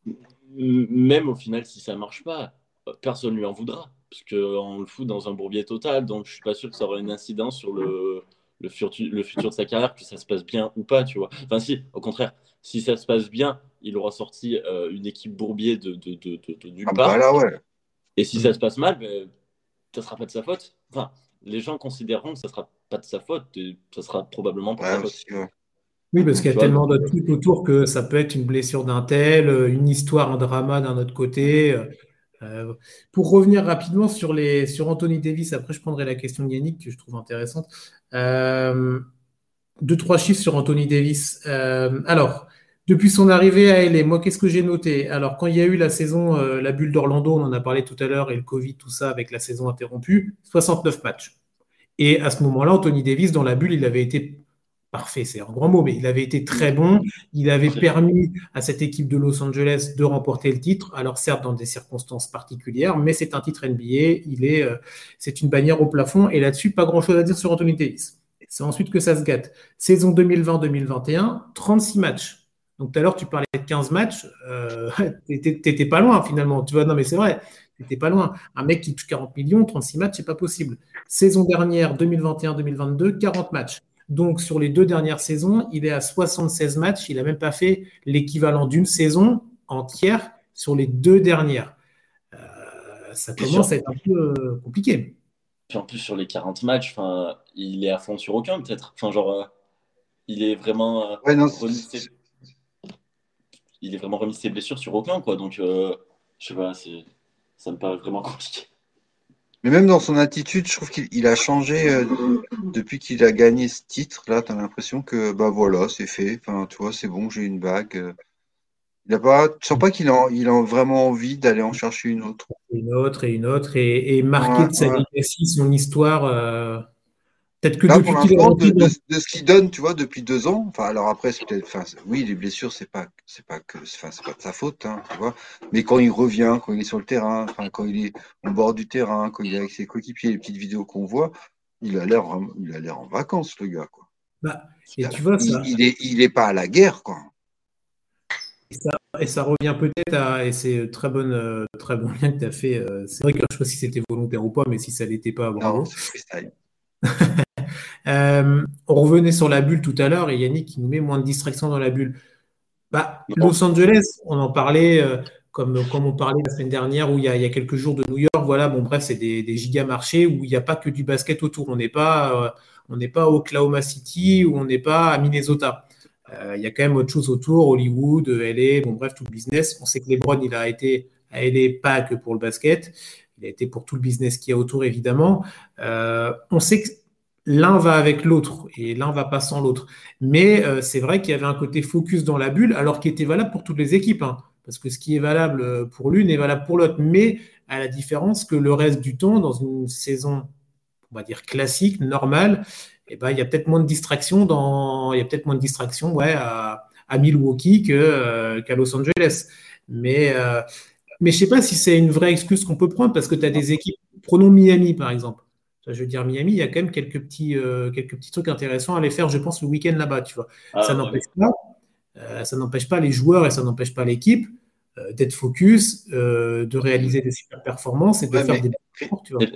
Même au final, si ça marche pas, personne ne lui en voudra, parce qu'on le fout dans un bourbier total, donc je suis pas sûr que ça aura une incidence sur le, le, futur, le futur de sa carrière, que ça se passe bien ou pas, tu vois. Enfin, si, au contraire, si ça se passe bien, il aura sorti euh, une équipe bourbier de, de, de, de, nulle ah, part. Bah ouais. Et si ça se passe mal, ben, ça sera pas de sa faute. Enfin, les gens considéreront que ça sera pas de sa faute, et ça sera probablement pas de sa faute. Oui, parce qu'il y a tellement d'autres trucs autour que ça peut être une blessure d'un tel, une histoire, un drama d'un autre côté. Euh, pour revenir rapidement sur, les, sur Anthony Davis, après je prendrai la question de Yannick que je trouve intéressante. Euh, deux, trois chiffres sur Anthony Davis. Euh, alors, depuis son arrivée à LA, moi qu'est-ce que j'ai noté? Alors, quand il y a eu la saison, la bulle d'Orlando, on en a parlé tout à l'heure, et le Covid, tout ça, avec la saison interrompue, 69 matchs. Et à ce moment-là, Anthony Davis, dans la bulle, il avait été parfait, c'est un grand mot, mais il avait été très bon. Il avait permis à cette équipe de Los Angeles de remporter le titre. Alors certes dans des circonstances particulières, mais c'est un titre NBA. Il est, euh, c'est une bannière au plafond. Et là-dessus, pas grand-chose à dire sur Anthony Davis. C'est ensuite que ça se gâte. Saison 2020-2021, 36 matchs. Donc tout à l'heure, tu parlais de 15 matchs. Euh, T'étais pas loin finalement. Tu vois, non mais c'est vrai. T'étais pas loin. Un mec qui touche 40 millions, 36 matchs, c'est pas possible. Saison dernière, 2021-2022, 40 matchs. Donc, sur les deux dernières saisons, il est à 76 matchs. Il n'a même pas fait l'équivalent d'une saison entière sur les deux dernières. Euh, ça commence à être un peu euh, compliqué. en plus, sur les 40 matchs, il est à fond sur aucun, peut-être. Enfin, genre, euh, il est vraiment. remis ses... Il est vraiment remis ses blessures sur aucun, quoi. Donc, je sais pas, ça me paraît vraiment compliqué. Mais même dans son attitude, je trouve qu'il a changé euh, depuis qu'il a gagné ce titre. Là, tu as l'impression que bah voilà, c'est fait. Enfin, tu vois, c'est bon, j'ai une bague. Euh. Il a pas, tu sens pas qu'il a, il a vraiment envie d'aller en chercher une autre. Une autre et une autre et, marquer de sa legacy, son histoire. Euh, Peut-être que depuis qu'il de, de, ce qu'il donne, tu vois, depuis deux ans. Enfin, alors après, c'est peut-être, enfin, oui, les blessures, c'est pas, c'est pas que, enfin, c'est pas de sa faute, hein, tu vois. Mais quand il revient, quand il est sur le terrain, enfin, quand il est au bord du terrain, quand il est avec ses coéquipiers, les petites vidéos qu'on voit, il a l'air, il a l'air en vacances, le gars, quoi. Bah, et tu vois, ça... il, est, il est pas à la guerre, quoi. Et ça, et ça, revient peut-être à, et c'est très bonne, euh, très bon lien que tu as fait. Euh, c'est vrai que je ne sais pas si c'était volontaire ou pas, mais si ça l'était pas, bravo. Non, Euh, on revenait sur la bulle tout à l'heure et Yannick qui nous met moins de distractions dans la bulle. Bah, Los Angeles, on en parlait euh, comme, comme on parlait la semaine dernière où il y a, quelques jours de New York. Voilà, bon bref, c'est des, des giga marchés où il n'y a pas que du basket autour. On n'est pas, euh, n'est pas Oklahoma City ou on n'est pas à Minnesota. Il y a quand même autre chose autour, Hollywood, LA, bon bref, tout le business. On sait que LeBron, il a été à LA pas que pour le basket. Il a été pour tout le business qu'il y a autour, évidemment. on sait que l'un va avec l'autre et l'un va pas sans l'autre. Mais euh, c'est vrai qu'il y avait un côté focus dans la bulle, alors qu'il était valable pour toutes les équipes. Hein. parce que ce qui est valable euh, pour l'une est valable pour l'autre. Mais à la différence que le reste du temps, dans une saison, on va dire classique, normale, eh ben, il y a peut-être moins de distractions dans, il y a moins de distractions, ouais, à, Milwaukee que, euh, qu'à Los Angeles. Mais mais je sais pas si c'est une vraie excuse qu'on peut prendre parce que tu as des équipes. Prenons Miami par exemple. Je veux dire, Miami, il y a quand même quelques petits, euh, quelques petits trucs intéressants à aller faire, je pense, le week-end là-bas. Tu vois. Ah, ça n'empêche pas, euh, ça n'empêche pas les joueurs et ça n'empêche pas l'équipe euh, d'être focus, de réaliser des super performances et de faire des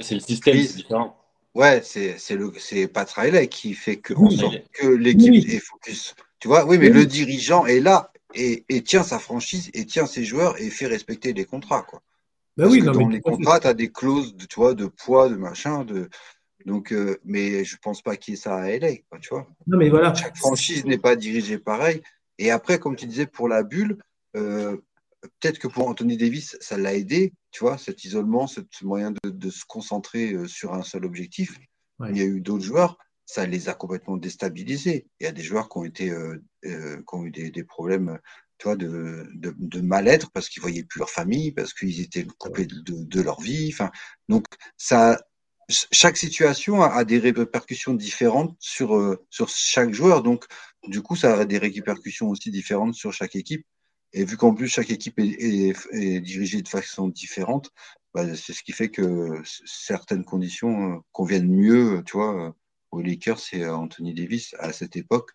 C'est le système, c'est différent. Ouais, c'est le c'est Pat Riley qui fait que, que l'équipe est focus. Tu vois, oui, mais le dirigeant est là et, et, tient sa franchise et tient ses joueurs et fait respecter les contrats, quoi. Bah oui, dans les contrats, tu as des clauses de, tu vois, de poids, de machin, de. Donc, euh, mais je pense pas qu'il y ait ça à LA, quoi, tu vois. Non, mais voilà. Chaque franchise n'est pas dirigée pareil. Et après, comme tu disais, pour la bulle, euh, peut-être que pour Anthony Davis, ça l'a aidé, tu vois, cet isolement, ce moyen de, de, se concentrer euh, sur un seul objectif. Il y a eu d'autres joueurs, ça les a complètement déstabilisés. Il y a des joueurs qui ont été, euh, qui ont eu des, des problèmes de, de, de mal-être parce qu'ils voyaient plus leur famille, parce qu'ils étaient coupés de, de, leur vie. Enfin, donc ça, chaque situation a, des répercussions différentes sur euh, sur chaque joueur. Donc du coup, ça a des répercussions aussi différentes sur chaque équipe. Et vu qu'en plus chaque équipe est, est, est, dirigée de façon différente, bah, c'est ce qui fait que certaines conditions euh, conviennent mieux, tu vois, aux Lakers et à Anthony Davis à cette époque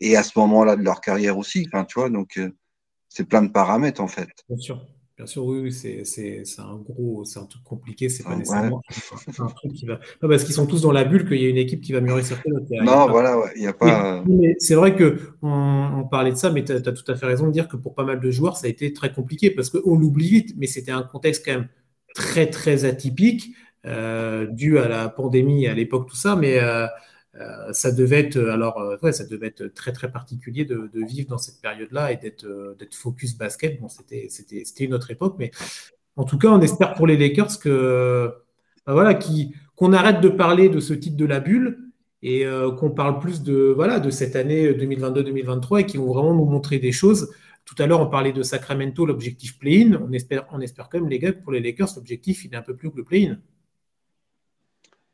et à ce moment-là de leur carrière aussi. Enfin, tu vois, donc euh, c'est plein de paramètres en fait. Bien sûr. Bien sûr, oui, c'est, c'est, un gros, c'est un truc compliqué, c'est pas nécessairement un truc qui va. Non, parce qu'ils sont tous dans la bulle qu'il y a une équipe qui va mieux réussir Non, voilà, il n'y a pas. Mais, c'est vrai que on, parlait de ça, mais tu as, tout à fait raison de dire que pour pas mal de joueurs, ça a été très compliqué parce qu'on l'oublie vite, mais c'était un contexte quand même très très atypique euh, dû à la pandémie à l'époque, tout ça, mais euh, euh, ça devait être alors ouais, ça devait être très très particulier de, vivre dans cette période-là et d'être focus basket. Bon, c'était c'était une autre époque, mais en tout cas, on espère pour les Lakers que bah voilà qu'on arrête de parler de ce titre de la bulle et qu'on parle plus de voilà de cette année 2022-2023 et qui vont vraiment nous montrer des choses. Tout à l'heure, on parlait de Sacramento, l'objectif play-in. On espère, on espère quand même, les gars, que pour les Lakers, l'objectif, il est un peu plus que le play-in.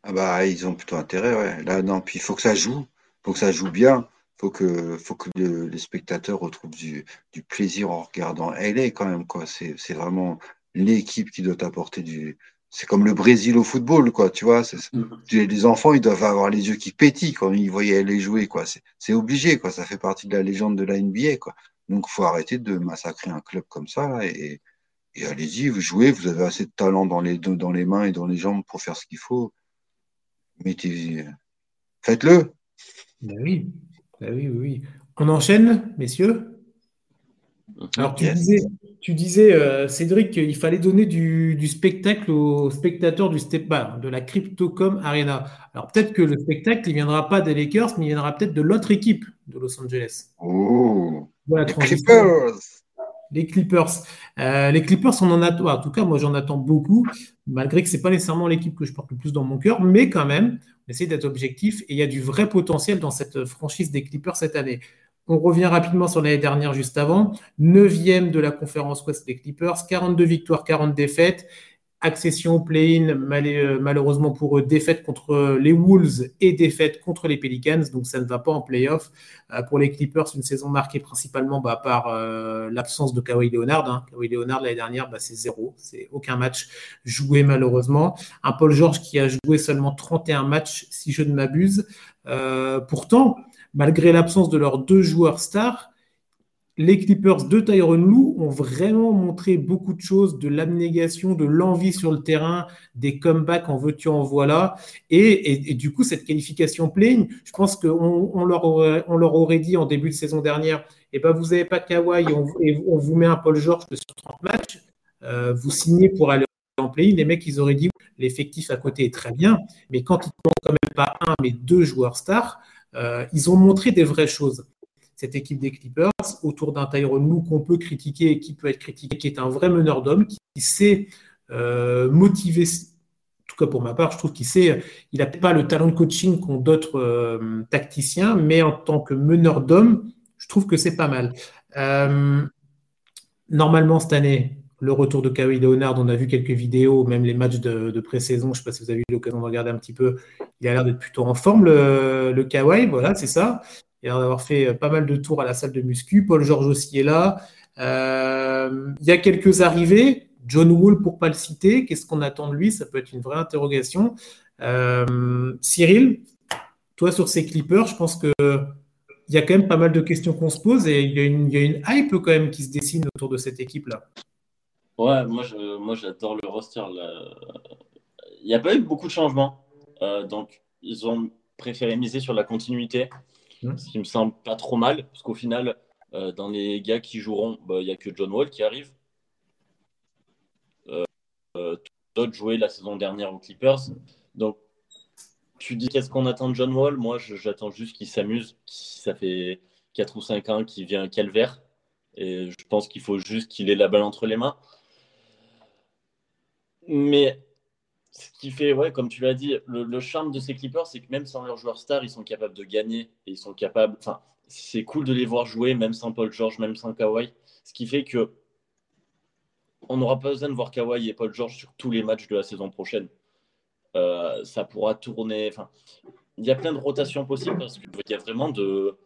Ah bah, ils ont plutôt intérêt, ouais. Là, non, puis il faut que ça joue, faut que ça joue bien, faut que, faut que les spectateurs retrouvent du, du, plaisir en regardant. Est quand même, quoi. C'est, c'est vraiment l'équipe qui doit apporter du. C'est comme le Brésil au football, quoi, tu vois. Mm-hmm. Les enfants, ils doivent avoir les yeux qui pétillent quand ils voyaient les jouer, quoi. C'est, c'est obligé, quoi. Ça fait partie de la légende de la NBA, quoi. Donc, faut arrêter de massacrer un club comme ça, et, et allez-y, vous jouez, vous avez assez de talent dans les, dans les mains et dans les jambes pour faire ce qu'il faut mettez, faites-le. Ben oui. Ben oui, oui, On enchaîne, messieurs? Alors, tu disais, tu disais euh, Cédric, qu'il fallait donner du, spectacle aux spectateurs du step de la Cryptocom Arena. Alors, peut-être que le spectacle, il viendra pas des Lakers, mais il viendra peut-être de l'autre équipe de Los Angeles. Oh, les Clippers les Clippers. Euh, les Clippers, on en attend, en tout cas, moi j'en attends beaucoup, malgré que ce n'est pas nécessairement l'équipe que je porte le plus dans mon cœur, mais quand même, on essaie d'être objectif et il y a du vrai potentiel dans cette franchise des Clippers cette année. On revient rapidement sur l'année dernière, juste avant. Neuvième de la conférence Ouest des Clippers, 42 victoires, 40 défaites. Accession play-in, euh, malheureusement pour eux, défaite contre les Wolves et défaite contre les Pelicans, donc ça ne va pas en playoff. Euh, pour les Clippers, une saison marquée principalement bah, par euh, l'absence de Kawhi Leonard. Hein. Kawhi Leonard l'année dernière, bah, c'est zéro, c'est aucun match joué malheureusement. Un Paul George qui a joué seulement 31 matchs, si je ne m'abuse. pourtant, malgré l'absence de leurs deux joueurs stars, les Clippers de Tyron Lou ont vraiment montré beaucoup de choses, de l'abnégation, de l'envie sur le terrain, des comebacks en veux-tu, en voilà. Et, du coup, cette qualification pleine, je pense qu'on on leur, aurait, dit en début de saison dernière eh ben, vous n'avez pas Kawhi et on, vous met un Paul George sur 30 matchs, euh, vous signez pour aller en play Les mecs, ils auraient dit l'effectif à côté est très bien, mais quand ils n'ont quand même pas un, mais deux joueurs stars, euh, ils ont montré des vraies choses cette équipe des Clippers autour d'un Tyron Lue qu'on peut critiquer et qui peut être critiqué, qui est un vrai meneur d'hommes, qui, sait euh, motiver. En tout cas, pour ma part, je trouve qu'il sait. Il n'a pas le talent de coaching qu'ont d'autres euh, tacticiens, mais en tant que meneur d'hommes, je trouve que c'est pas mal. Euh, normalement, cette année, le retour de Kawhi Leonard, on a vu quelques vidéos, même les matchs de, pré-saison. Je ne sais pas si vous avez eu l'occasion de regarder un petit peu. Il a l'air d'être plutôt en forme, le, le Kawhi. Voilà, c'est ça. A d'avoir fait euh, pas mal de tours à la salle de muscu. Paul Georges aussi est là. Euh, il y a quelques arrivées. John Wall, pour pas le citer, qu'est-ce qu'on attend de lui? Ça peut être une vraie interrogation. Euh, Cyril, toi sur ces Clippers, je pense que il y a quand même pas mal de questions qu'on se pose et il y, a une, hype quand même qui se dessine autour de cette équipe-là. Ouais, moi, j'adore le roster. Il n'y a pas eu beaucoup de changements. Donc, ils ont préféré miser sur la continuité, mmh. ce qui me semble pas trop mal, parce qu'au final, euh, dans les gars qui joueront, bah, il n'y a que John Wall qui arrive. Euh, d'autres jouaient la saison dernière aux Clippers. Donc, tu dis qu'est-ce qu'on attend de John Wall? Moi, j'attends juste qu'il s'amuse. Ça fait 4 ou 5 ans qu'il vient calvaire. Et je pense qu'il faut juste qu'il ait la balle entre les mains. Mais ce qui fait, ouais, comme tu l'as dit, le, charme de ces Clippers, c'est que même sans leurs joueurs stars, ils sont capables de gagner. Et ils sont capables. C'est cool de les voir jouer, même sans Paul George, même sans Kawhi. Ce qui fait que on n'aura pas besoin de voir Kawhi et Paul George sur tous les matchs de la saison prochaine. Euh, ça pourra tourner. Il y a plein de rotations possibles parce qu'il y a vraiment de,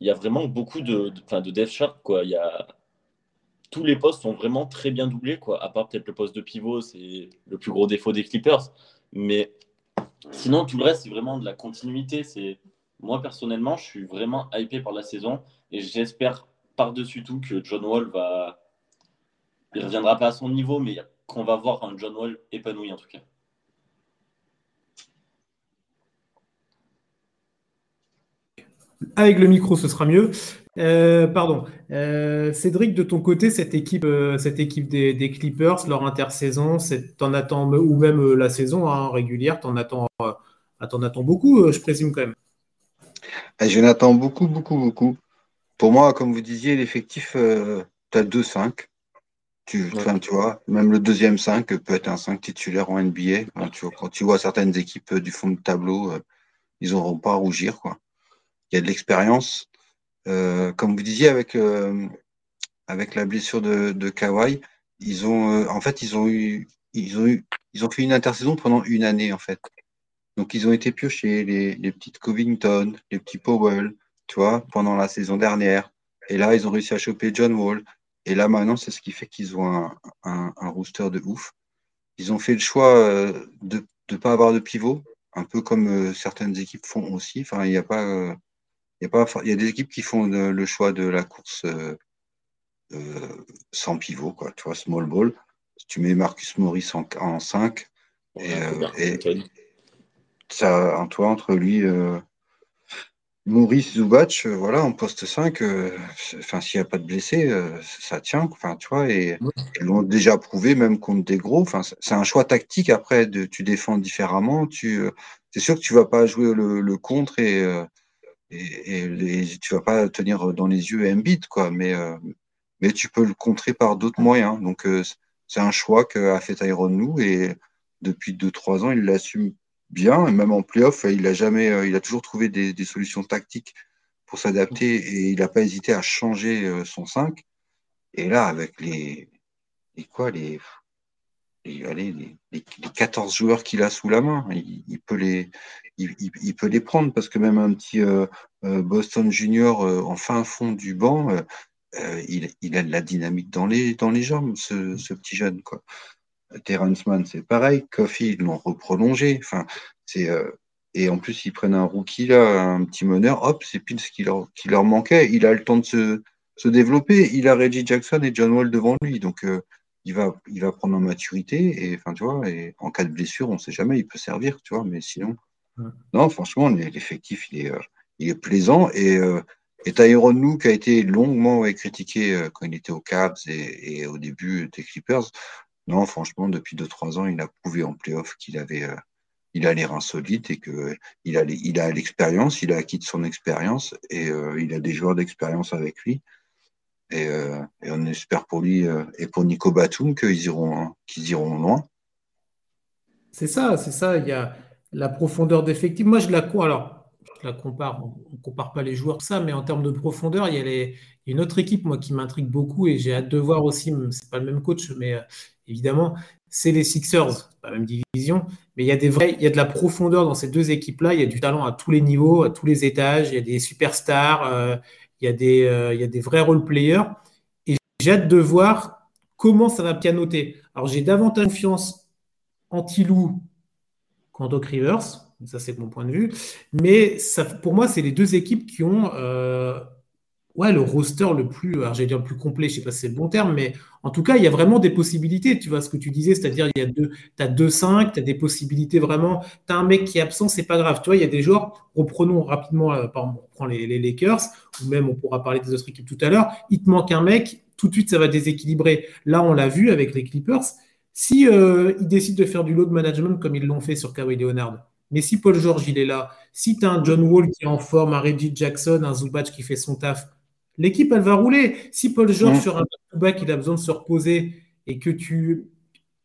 il y a vraiment beaucoup de, de, de chart quoi. Il tous les postes sont vraiment très bien doublés quoi. À part peut-être le poste de pivot, c'est le plus gros défaut des Clippers. Mais sinon tout le reste c'est vraiment de la continuité. C'est moi personnellement, je suis vraiment hypé par la saison et j'espère par-dessus tout que John Wall va, il reviendra pas à son niveau, mais qu'on va voir un John Wall épanoui en tout cas. Avec le micro, ce sera mieux. Euh, pardon. Euh, Cédric, de ton côté, cette équipe, euh, cette équipe des, Clippers, leur intersaison, t'en attends, ou même la saison hein, régulière, t'en attends, attends beaucoup, je présume quand même. Eh, je n'attends beaucoup, beaucoup, beaucoup. Pour moi, comme vous disiez, l'effectif, tu as 2-5. Tu, tu vois, même le deuxième 5 peut être un 5 titulaire en NBA. quand tu vois certaines équipes du fond de tableau, ils n'auront pas à rougir. Quoi il y a de l'expérience. Euh, comme vous disiez, avec, euh, avec la blessure de, Kawhi, ils ont, euh, en fait, ils ont eu, ils ont eu, ils ont fait une intersaison pendant une année, en fait. Donc, ils ont été piochés, les, les petites Covington, les petits Powell, tu vois, pendant la saison dernière. Et là, ils ont réussi à choper John Wall. Et là, maintenant, c'est ce qui fait qu'ils ont un, un, un, rooster de ouf. Ils ont fait le choix de ne pas avoir de pivot, un peu comme certaines équipes font aussi. Enfin, il n'y a pas il y, a pas, y a des équipes qui font le, choix de la course euh, euh, sans pivot, quoi. Tu vois, small ball. Tu mets Marcus Morris en, en 5 et, euh, et ça, un toit entre lui, Maurice Zubac, voilà, en poste 5, enfin, s'il n'y a pas de blessés, ça tient, enfin, tu vois, et ils l'ont déjà prouvé, même contre des gros. Enfin, c'est un choix tactique. Après, de, tu défends différemment. Tu, c'est sûr que tu vas pas jouer le, le contre et, et, et, tu vas pas tenir dans les yeux Embiid, quoi, mais, euh, mais tu peux le contrer par d'autres moyens. Donc, euh, c'est un choix qu'a fait Tyron nous et depuis 2-3 ans, il l'assume bien. Et même en playoff, il a jamais, euh, il a toujours trouvé des, des solutions tactiques pour s'adapter et il n'a pas hésité à changer son 5. Et là, avec les, les quoi, les, les, les, 14 joueurs qu'il a sous la main, il, peut les, il, peut les prendre parce que même un petit euh, euh, Boston Junior euh, en fin fond du banc, il, a de la dynamique dans les, dans les jambes, ce, petit jeune. Quoi. Terrence Mann, c'est pareil. Coffee, ils l'ont reprolongé. Enfin, c'est, et en plus, ils prennent un rookie, là, un petit meneur, hop, c'est pile ce qui leur, qui leur manquait. Il a le temps de se, se développer. Il a Reggie Jackson et John Wall devant lui. Donc, il va, il va prendre en maturité et enfin tu vois et en cas de blessure on sait jamais il peut servir tu vois mais sinon non franchement l'effectif il est euh, il est plaisant et euh, et Tyron Lue qui a été longuement critiqué euh, quand il était aux Cavs et, et, au début des Clippers non franchement depuis 2-3 ans il a prouvé en playoff qu'il avait il a l'air insolite et que il a il a l'expérience il a acquis de son expérience et il a des joueurs d'expérience avec lui euh, et, on espère pour lui euh, et pour Nico Batum qu'ils iront, qu'ils iront loin. C'est ça, c'est ça. Il y a la profondeur d'effectif. Moi, je la, alors, je la compare. On ne compare pas les joueurs ça, mais en termes de profondeur, il y a, les, une autre équipe moi qui m'intrigue beaucoup et j'ai hâte de voir aussi. C'est pas le même coach, mais euh, évidemment, c'est les Sixers, pas la même division, mais il y a des vrais, il y a de la profondeur dans ces deux équipes-là. Il y a du talent à tous les niveaux, à tous les étages. Il y a des superstars il y a des, euh, il y a des vrais role players. Et j'ai hâte de voir comment ça va pianoter. Alors, j'ai davantage confiance en Tilou qu'en Doc Rivers. Ça, c'est mon point de vue. Mais ça, pour moi, c'est les deux équipes qui ont euh, ouais, le roster le plus, le plus complet, je sais pas si c'est le bon terme, mais en tout cas, il y a vraiment des possibilités. Tu vois ce que tu disais, c'est-à-dire il y a deux, tu as 2-5, tu as des possibilités vraiment. Tu as un mec qui est absent, c'est pas grave. Tu vois, il y a des joueurs, reprenons rapidement, euh, par exemple, on prend les, les, Lakers, ou même on pourra parler des autres équipes tout à l'heure. Il te manque un mec, tout de suite, ça va déséquilibrer. Là, on l'a vu avec les Clippers. Si euh, ils décident de faire du load management comme ils l'ont fait sur Kawhi Leonard, mais si Paul George il est là, si tu as un John Wall qui est en forme, un Reggie Jackson, un Zubac qui fait son taf, l'équipe elle va rouler. Si Paul George sur un back il a besoin de se reposer et que tu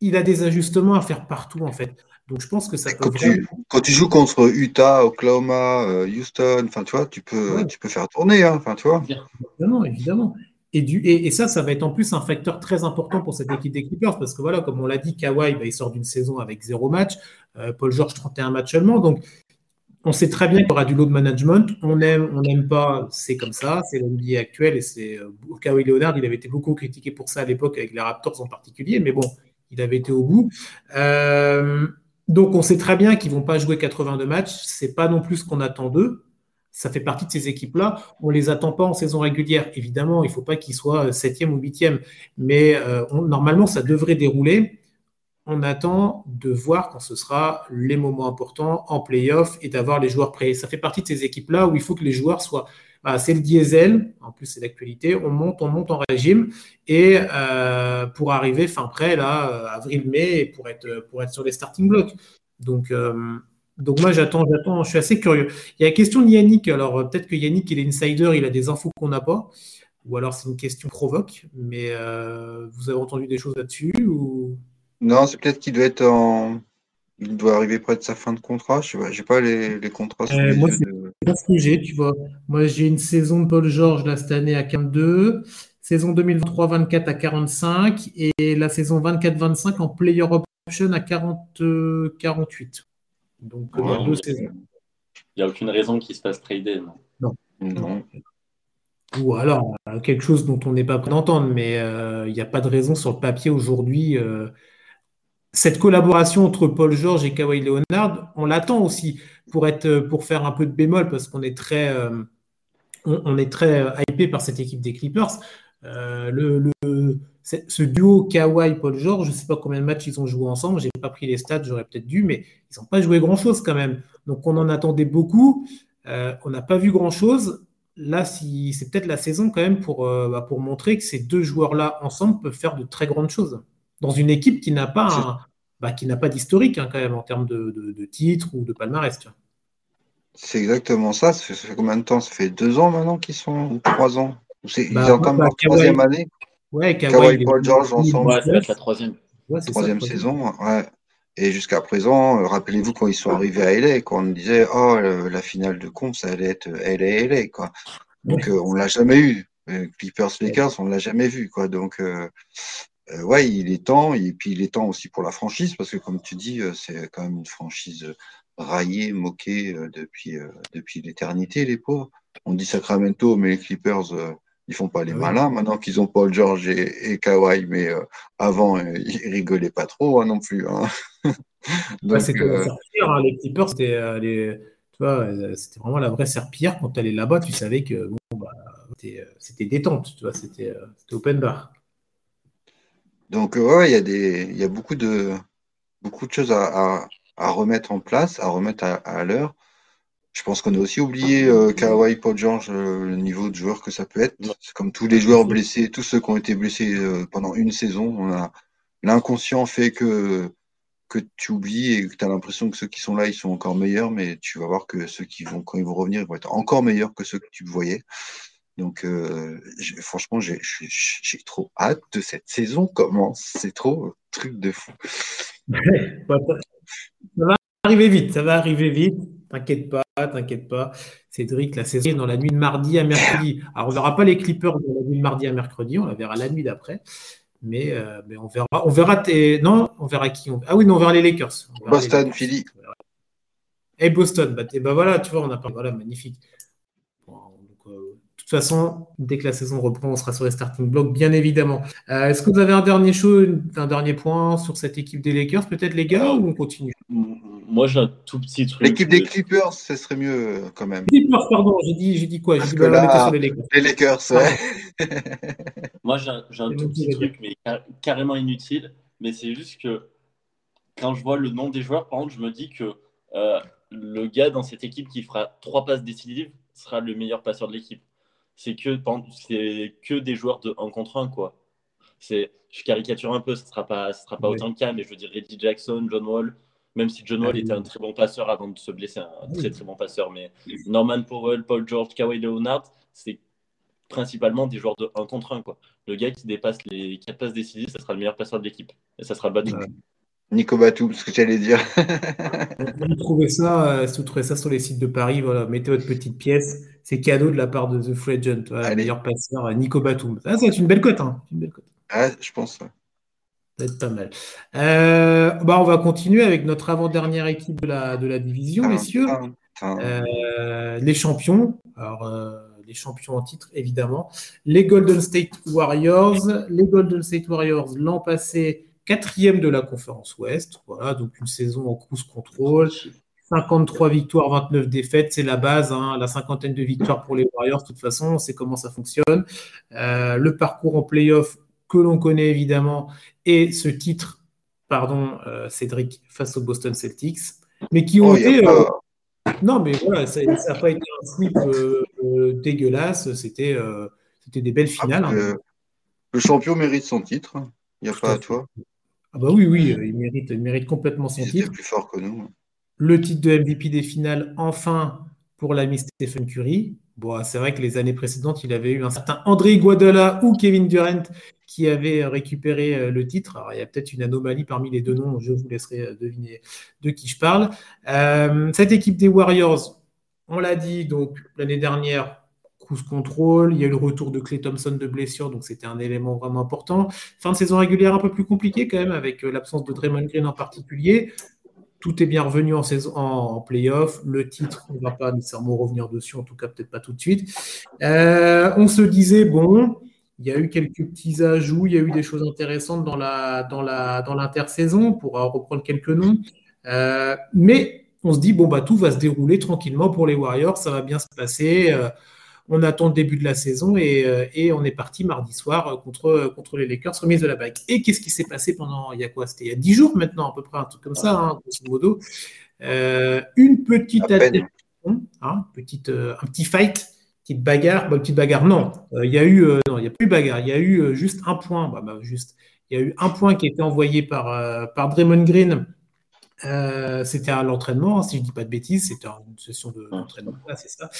il a des ajustements à faire partout en fait. Donc je pense que ça peut quand, tu, quand tu joues contre Utah, Oklahoma, euh, Houston, enfin tu vois, tu peux tu peux faire tourner hein, enfin tu vois. Évidemment, évidemment. Et, du, et, ça, ça va être en plus un facteur très important pour cette équipe des Clippers parce que voilà, comme on l'a dit, Kawhi, bah, il sort d'une saison avec zéro match, euh, Paul George 31 matchs seulement. Donc, on sait très bien qu'il y aura du load management. On aime, on n'aime pas, c'est comme ça, c'est l'NBA actuel et c'est euh, Kawhi Leonard, il avait été beaucoup critiqué pour ça à l'époque avec les Raptors en particulier, mais bon, il avait été au bout. Euh, donc, on sait très bien qu'ils vont pas jouer 82 matchs. C'est pas non plus ce qu'on attend d'eux ça fait partie de ces équipes-là. On les attend pas en saison régulière. Évidemment, il ne faut pas qu'ils soient septième ou huitième, mais euh, normalement, ça devrait dérouler. On attend de voir quand ce sera les moments importants en playoff et d'avoir les joueurs prêts. Ça fait partie de ces équipes-là où il faut que les joueurs soient. Bah, c'est le diesel, en plus c'est l'actualité. On monte, on monte en régime et euh, pour arriver fin prêt là, euh, avril-mai, pour être pour être sur les starting blocks. Donc donc moi j'attends, j'attends, je suis assez curieux. Il y a la question de Yannick. Alors euh, peut-être que Yannick il est insider, il a des infos qu'on n'a pas, ou alors c'est une question provoque. Mais euh, vous avez entendu des choses là-dessus ou Non, c'est peut-être qu'il doit être en, il doit arriver près de sa fin de contrat. Je sais pas, pas les, les contrats. Euh, moi c'est pas ce que j'ai, tu vois. Moi j'ai une saison de Paul George là cette année à 42. Saison 2023-24 à 45 et la saison 24-25 en player option à 40, 48. Donc, Il n'y a aucune raison qu'il se fasse trader, non Non. Ou alors, euh, quelque chose dont on n'est pas prêt d'entendre, mais euh, il n'y a pas de raison sur le papier aujourd'hui. Euh, cette collaboration entre Paul George et Kawhi Leonard, on l'attend aussi pour, être, pour faire un peu de bémol parce qu'on est très, on, est très hypé par cette équipe des Clippers. le, ce duo Kawhi-Paul George, je ne sais pas combien de matchs ils ont joué ensemble, je n'ai pas pris les stats, j'aurais peut-être dû, mais ils n'ont pas joué grand-chose quand même. Donc on en attendait beaucoup, euh, on n'a pas vu grand-chose. Là, si, c'est peut-être la saison quand même pour, euh, bah, pour montrer que ces deux joueurs-là ensemble peuvent faire de très grandes choses. Dans une équipe qui n'a pas, bah, qui n'a pas d'historique hein, quand même en termes de, de, titres ou de palmarès. C'est exactement ça. Ça fait, combien de temps? Ça fait deux ans maintenant qu'ils sont, ou trois ans? Ils bah, entament leur troisième année? Ouais, Kawhi, Paul George ensemble. Ouais, la troisième. troisième saison, ouais. Et jusqu'à présent, euh, rappelez-vous quand ils sont arrivés à LA, quand on disait oh la finale de con, ça allait être LA LA quoi. Donc euh, on l'a jamais eu. Euh, Clippers Lakers, on l'a jamais vu quoi. Donc ouais, il est temps et puis il est temps aussi pour la franchise parce que comme tu dis, c'est quand même une franchise raillée, moquée depuis depuis l'éternité les pauvres. On dit Sacramento, mais les Clippers ils font pas les ah malins maintenant qu'ils ont Paul George et, et Kawhi, mais euh, avant euh, ils rigolaient pas trop hein, non plus. Hein. c'était euh... hein, les Clippers, c'était euh, c'était vraiment la vraie serpillère. Quand tu allais là-bas, tu savais que bon, bah, c'était détente, tu vois, c'était open bar. Donc ouais, il y a des, il y a beaucoup de, beaucoup de choses à, à, à remettre en place, à remettre à, à l'heure. Je pense qu'on a aussi oublié euh, Kawhi, Paul George, euh, le niveau de joueur que ça peut être. C'est comme tous les joueurs blessés, tous ceux qui ont été blessés euh, pendant une saison, on a l'inconscient fait que que tu oublies et que tu as l'impression que ceux qui sont là, ils sont encore meilleurs, mais tu vas voir que ceux qui vont, quand ils vont revenir, ils vont être encore meilleurs que ceux que tu voyais. Donc, franchement, j'ai trop hâte de cette saison commence. C'est trop truc de fou. ça va arriver vite, ça va arriver vite. T'inquiète pas, t'inquiète pas. Cédric, la saison est dans la nuit de mardi à mercredi. Alors, on ne verra pas les Clippers dans la nuit de mardi à mercredi, on la verra la nuit d'après. Mais, euh, mais, on verra. On verra tes... Non, on verra qui Ah oui, non, on verra les Lakers. Boston, Philly. Et Boston, bah, bah, voilà, tu vois, on a pas. Voilà, magnifique. Euh, de toute façon, dès que la saison reprend, on sera sur les starting blocks, bien évidemment. Euh, est-ce que vous avez un dernier show, un dernier point sur cette équipe des Lakers, peut-être les gars, ou on continue? Moi, j'ai un tout petit truc. L'équipe des Clippers, ce serait mieux quand même. Clippers, pardon, j'ai dit, j'ai dit quoi? J'ai dit bah, là, sur les Lakers. Les Lakers, ouais. Moi, j'ai un, un tout petit truc, mais carrément inutile. Mais c'est juste que quand je vois le nom des joueurs, par exemple, je me dis que euh, le gars dans cette équipe qui fera trois passes décisives sera le meilleur passeur de l'équipe. C'est que, que des joueurs de 1 contre 1, quoi. C'est, je caricature un peu, ce ne sera pas, sera pas autant le cas, mais je veux dire Reggie Jackson, John Wall, même si John Wall était un très bon passeur avant de se blesser, un très très bon passeur, mais Norman Powell, Paul George, Kawhi Leonard, c'est principalement des joueurs de 1 contre 1. Quoi. Le gars qui dépasse les 4 passes décisives, ça sera le meilleur passeur de l'équipe. Et ça sera Batum. Nico Batum, ce que j'allais dire. vous trouvez ça, euh, si vous trouvez ça sur les sites de Paris, voilà, mettez votre petite pièce. C'est cadeau de la part de The Free Agent, voilà, meilleur passeur, euh, Nico Batum. Ah, c'est une belle cote. Hein. Une belle cote. Ah, je pense. Ça va être pas mal. Euh, bah, on va continuer avec notre avant-dernière équipe de la, de la division, messieurs. les champions. Alors, les champions en titre, évidemment. Les Golden State Warriors. Les Golden State Warriors l'an passé, quatrième de la conférence Ouest. Voilà, donc une saison en cruise control. 53 victoires, 29 défaites, c'est la base, hein, la cinquantaine de victoires pour les Warriors, de toute façon, on sait comment ça fonctionne. Euh, le parcours en playoff que l'on connaît évidemment, et ce titre, pardon, euh, Cédric, face aux Boston Celtics, mais qui ont oh, été. Euh, non, mais voilà, ça n'a pas été un sweep dégueulasse. C'était c'était des belles finales. Hein. le champion mérite son titre. Il n'y a pas à toi. Ah bah oui, oui, il mérite, il mérite complètement son titre. plus fort que nous. Le titre de MVP des finales, enfin, pour l'ami Stephen Curry. Bon, c'est vrai que les années précédentes, il avait eu un certain André Iguodala ou Kevin Durant qui avaient récupéré euh, le titre. Alors, il y a peut-être une anomalie parmi les deux noms, je vous laisserai euh, deviner de qui je parle. cette équipe des Warriors, on l'a dit, donc l'année dernière, cruise control, il y a eu le retour de Clay Thompson de blessure, donc c'était un élément vraiment important. Fin de saison régulière un peu plus compliqué quand même, avec euh, l'absence de Draymond Green en particulier. Tout est bien revenu en, saison, en, playoff. Le titre, on ne va pas nécessairement revenir dessus, en tout cas peut-être pas tout de suite. Euh, on se disait, bon, il y a eu quelques petits ajouts, il y a eu des choses intéressantes dans la dans la dans l'intersaison pour reprendre quelques noms. Euh, mais on se dit, bon, bah, tout va se dérouler tranquillement pour les Warriors, ça va bien se passer. Euh, on attend le début de la saison et, et on est parti mardi soir contre, contre les Lakers, remise de la bague. Et qu'est-ce qui s'est passé pendant, il y a quoi? C'était il y a 10 jours maintenant, à peu près, un truc comme ça, hein, grosso modo. Euh, une petite hein, petite, euh, un petit fight, petite bagarre, bah, petite bagarre, non, il y a eu, non, il n'y a plus bagarre, il y a eu juste un point, bah, bah, juste, il y a eu un point qui a été envoyé par, par Draymond Green euh, c'était à l'entraînement, hein, si je ne dis pas de bêtises, c'était une session d'entraînement, c'est ça.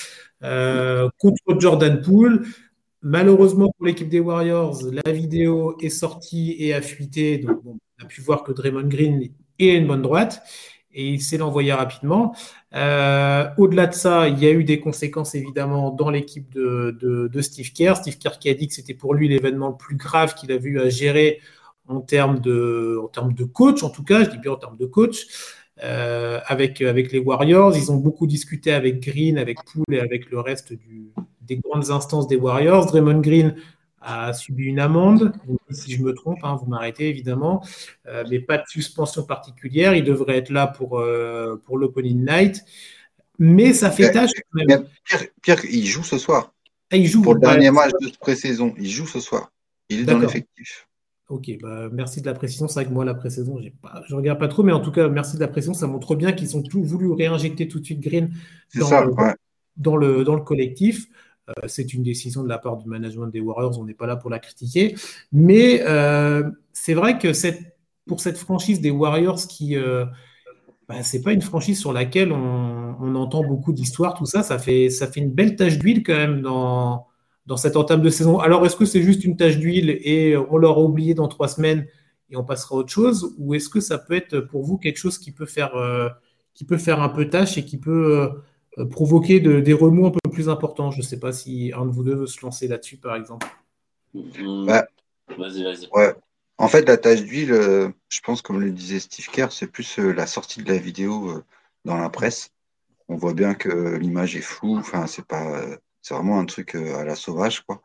Euh, contre Jordan Poole. Malheureusement pour l'équipe des Warriors, la vidéo est sortie et a fuité. Donc, on a pu voir que Draymond Green est une bonne droite et il s'est l'envoyer rapidement. Euh, au-delà de ça, il y a eu des conséquences évidemment dans l'équipe de, de, Steve Kerr. Steve Kerr qui a dit que c'était pour lui l'événement le plus grave qu'il a vu à gérer en termes de, en termes de coach, en tout cas, je dis bien en termes de coach, euh, avec, avec les Warriors. Ils ont beaucoup discuté avec Green, avec Poole et avec le reste du, des grandes instances des Warriors. Draymond Green a subi une amende, si je me trompe, hein, vous m'arrêtez évidemment, euh, mais pas de suspension particulière. Il devrait être là pour, euh, pour l'opening night. Mais ça fait tâche quand même. Pierre, il joue ce soir. Ah, il joue, pour le dernier match de pré-saison. Il joue ce soir. Il est dans l'effectif. Ok, bah, merci de la précision. C'est vrai que moi, la pré-saison, je ne regarde pas trop, mais en tout cas, merci de la précision. Ça montre bien qu'ils ont tout voulu réinjecter tout de suite Green dans, le, dans, le, dans le collectif. Euh, c'est une décision de la part du management des Warriors, on n'est pas là pour la critiquer. Mais euh, c'est vrai que cette, pour cette franchise des Warriors qui. Euh, bah, c'est pas une franchise sur laquelle on, on entend beaucoup d'histoires, tout ça. Ça fait, ça fait une belle tache d'huile quand même dans, dans cette entame de saison. Alors, est-ce que c'est juste une tâche d'huile et on l'aura oublié dans trois semaines et on passera à autre chose Ou est-ce que ça peut être pour vous quelque chose qui peut faire, euh, qui peut faire un peu tâche et qui peut euh, provoquer des remous un peu plus importants? Je ne sais pas si un de vous deux veut se lancer là-dessus, par exemple. Mmh. Vas-y, vas-y. Ouais. En fait, la tâche d'huile, euh, je pense, comme le disait Steve Kerr, c'est plus la sortie de la vidéo dans la presse. On voit bien que l'image est floue. Enfin, c'est pas c'est vraiment un truc à la sauvage, quoi.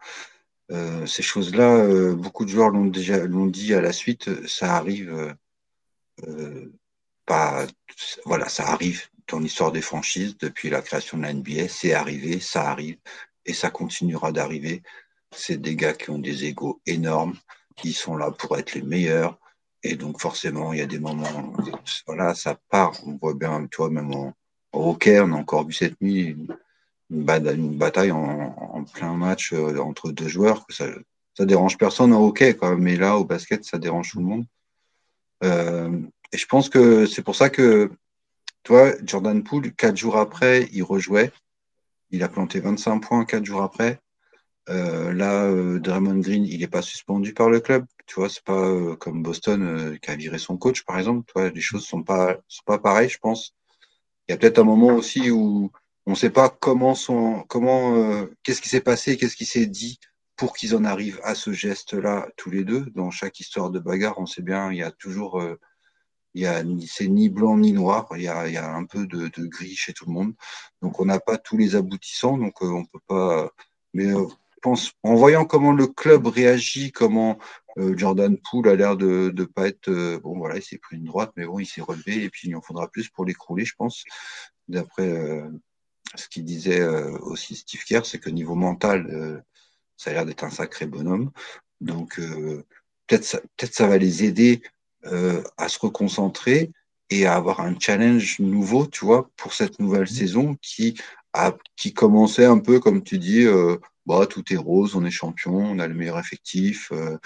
ces choses-là, beaucoup de joueurs l'ont déjà l'ont dit à la suite, ça arrive pas, voilà, ça arrive dans l'histoire des franchises depuis la création de la NBA, c'est arrivé, ça arrive et ça continuera d'arriver. C'est des gars qui ont des égaux énormes, qui sont là pour être les meilleurs. Et donc, forcément, il y a des moments, voilà, ça part. On voit bien, tu vois, même au hockey, on a encore vu cette nuit bataille en, plein match euh, entre deux joueurs. Ça, dérange personne au hockey, quoi. Mais là, au basket, ça dérange tout le monde. Euh, et je pense que c'est pour ça que, toi, Jordan Poole, quatre jours après, il rejouait. Il a planté 25 points quatre jours après. Euh, là, Draymond Green, il n'est pas suspendu par le club. Tu vois, c'est pas comme Boston qui a viré son coach, par exemple. Tu vois, les choses sont pas sont pas pareilles, je pense. Il y a peut-être un moment aussi où on ne sait pas comment sont comment qu'est-ce qui s'est passé, qu'est-ce qui s'est dit pour qu'ils en arrivent à ce geste-là tous les deux. Dans chaque histoire de bagarre, on sait bien, il y a toujours il y a c'est ni blanc ni noir, il y a, il y a un peu de, de, gris chez tout le monde. Donc on n'a pas tous les aboutissants, donc on peut pas. Mais pense, en voyant comment le club réagit, comment euh, Jordan Poole a l'air de ne pas être. Euh, bon, voilà, il s'est pris une droite, mais bon, il s'est relevé et puis il en faudra plus pour l'écrouler, je pense. D'après euh, ce qu'il disait aussi Steve Kerr, c'est que niveau mental, ça a l'air d'être un sacré bonhomme. Donc, peut-être ça, peut ça va les aider à se reconcentrer et à avoir un challenge nouveau, tu vois, pour cette nouvelle mmh. saison qui a, qui commençait un peu, comme tu dis, euh, bah, tout est rose, on est champion, on a le meilleur effectif. Euh,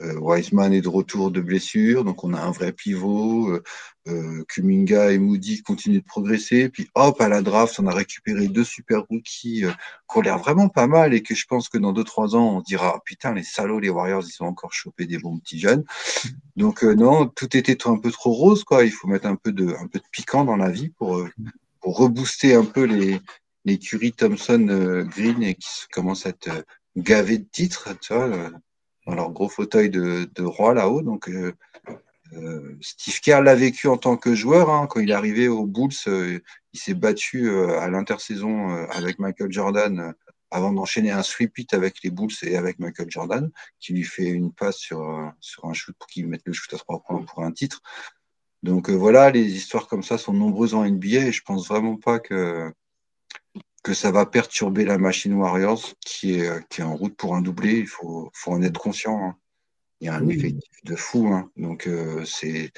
euh, Wiseman est de retour de blessure, donc on a un vrai pivot. Euh, Kuminga et Moody continuent de progresser. Puis hop, à la draft, on a récupéré deux super rookies qui ont l'air vraiment pas mal et que je pense que dans deux trois ans, on dira oh, putain les salauds, les Warriors, ils sont encore chopés des bons petits jeunes. Donc non, tout était un peu trop rose, quoi. Il faut mettre un peu de un peu de piquant dans la vie pour pour rebooster un peu les les Curry, Thompson, euh, Green et qui commencent à être euh, gavés de titres, tu vois, euh, dans leur gros fauteuil de, roi là-haut. Donc, Steve Kerr l'a vécu en tant que joueur. Hein, quand il est arrivé aux Bulls, il s'est battu à l'intersaison avec Michael Jordan avant d'enchaîner un sweep it avec les Bulls et avec Michael Jordan, qui lui fait une passe sur, sur un shoot pour qu'il mette le shoot à trois points pour un titre. Donc voilà, les histoires comme ça sont nombreuses en NBA et je pense vraiment pas que que ça va perturber la machine Warriors qui est, qui est en route pour un doublé. Il faut, faut en être conscient. Hein. Il y a un effectif de fou. Hein. Donc, euh, c'est,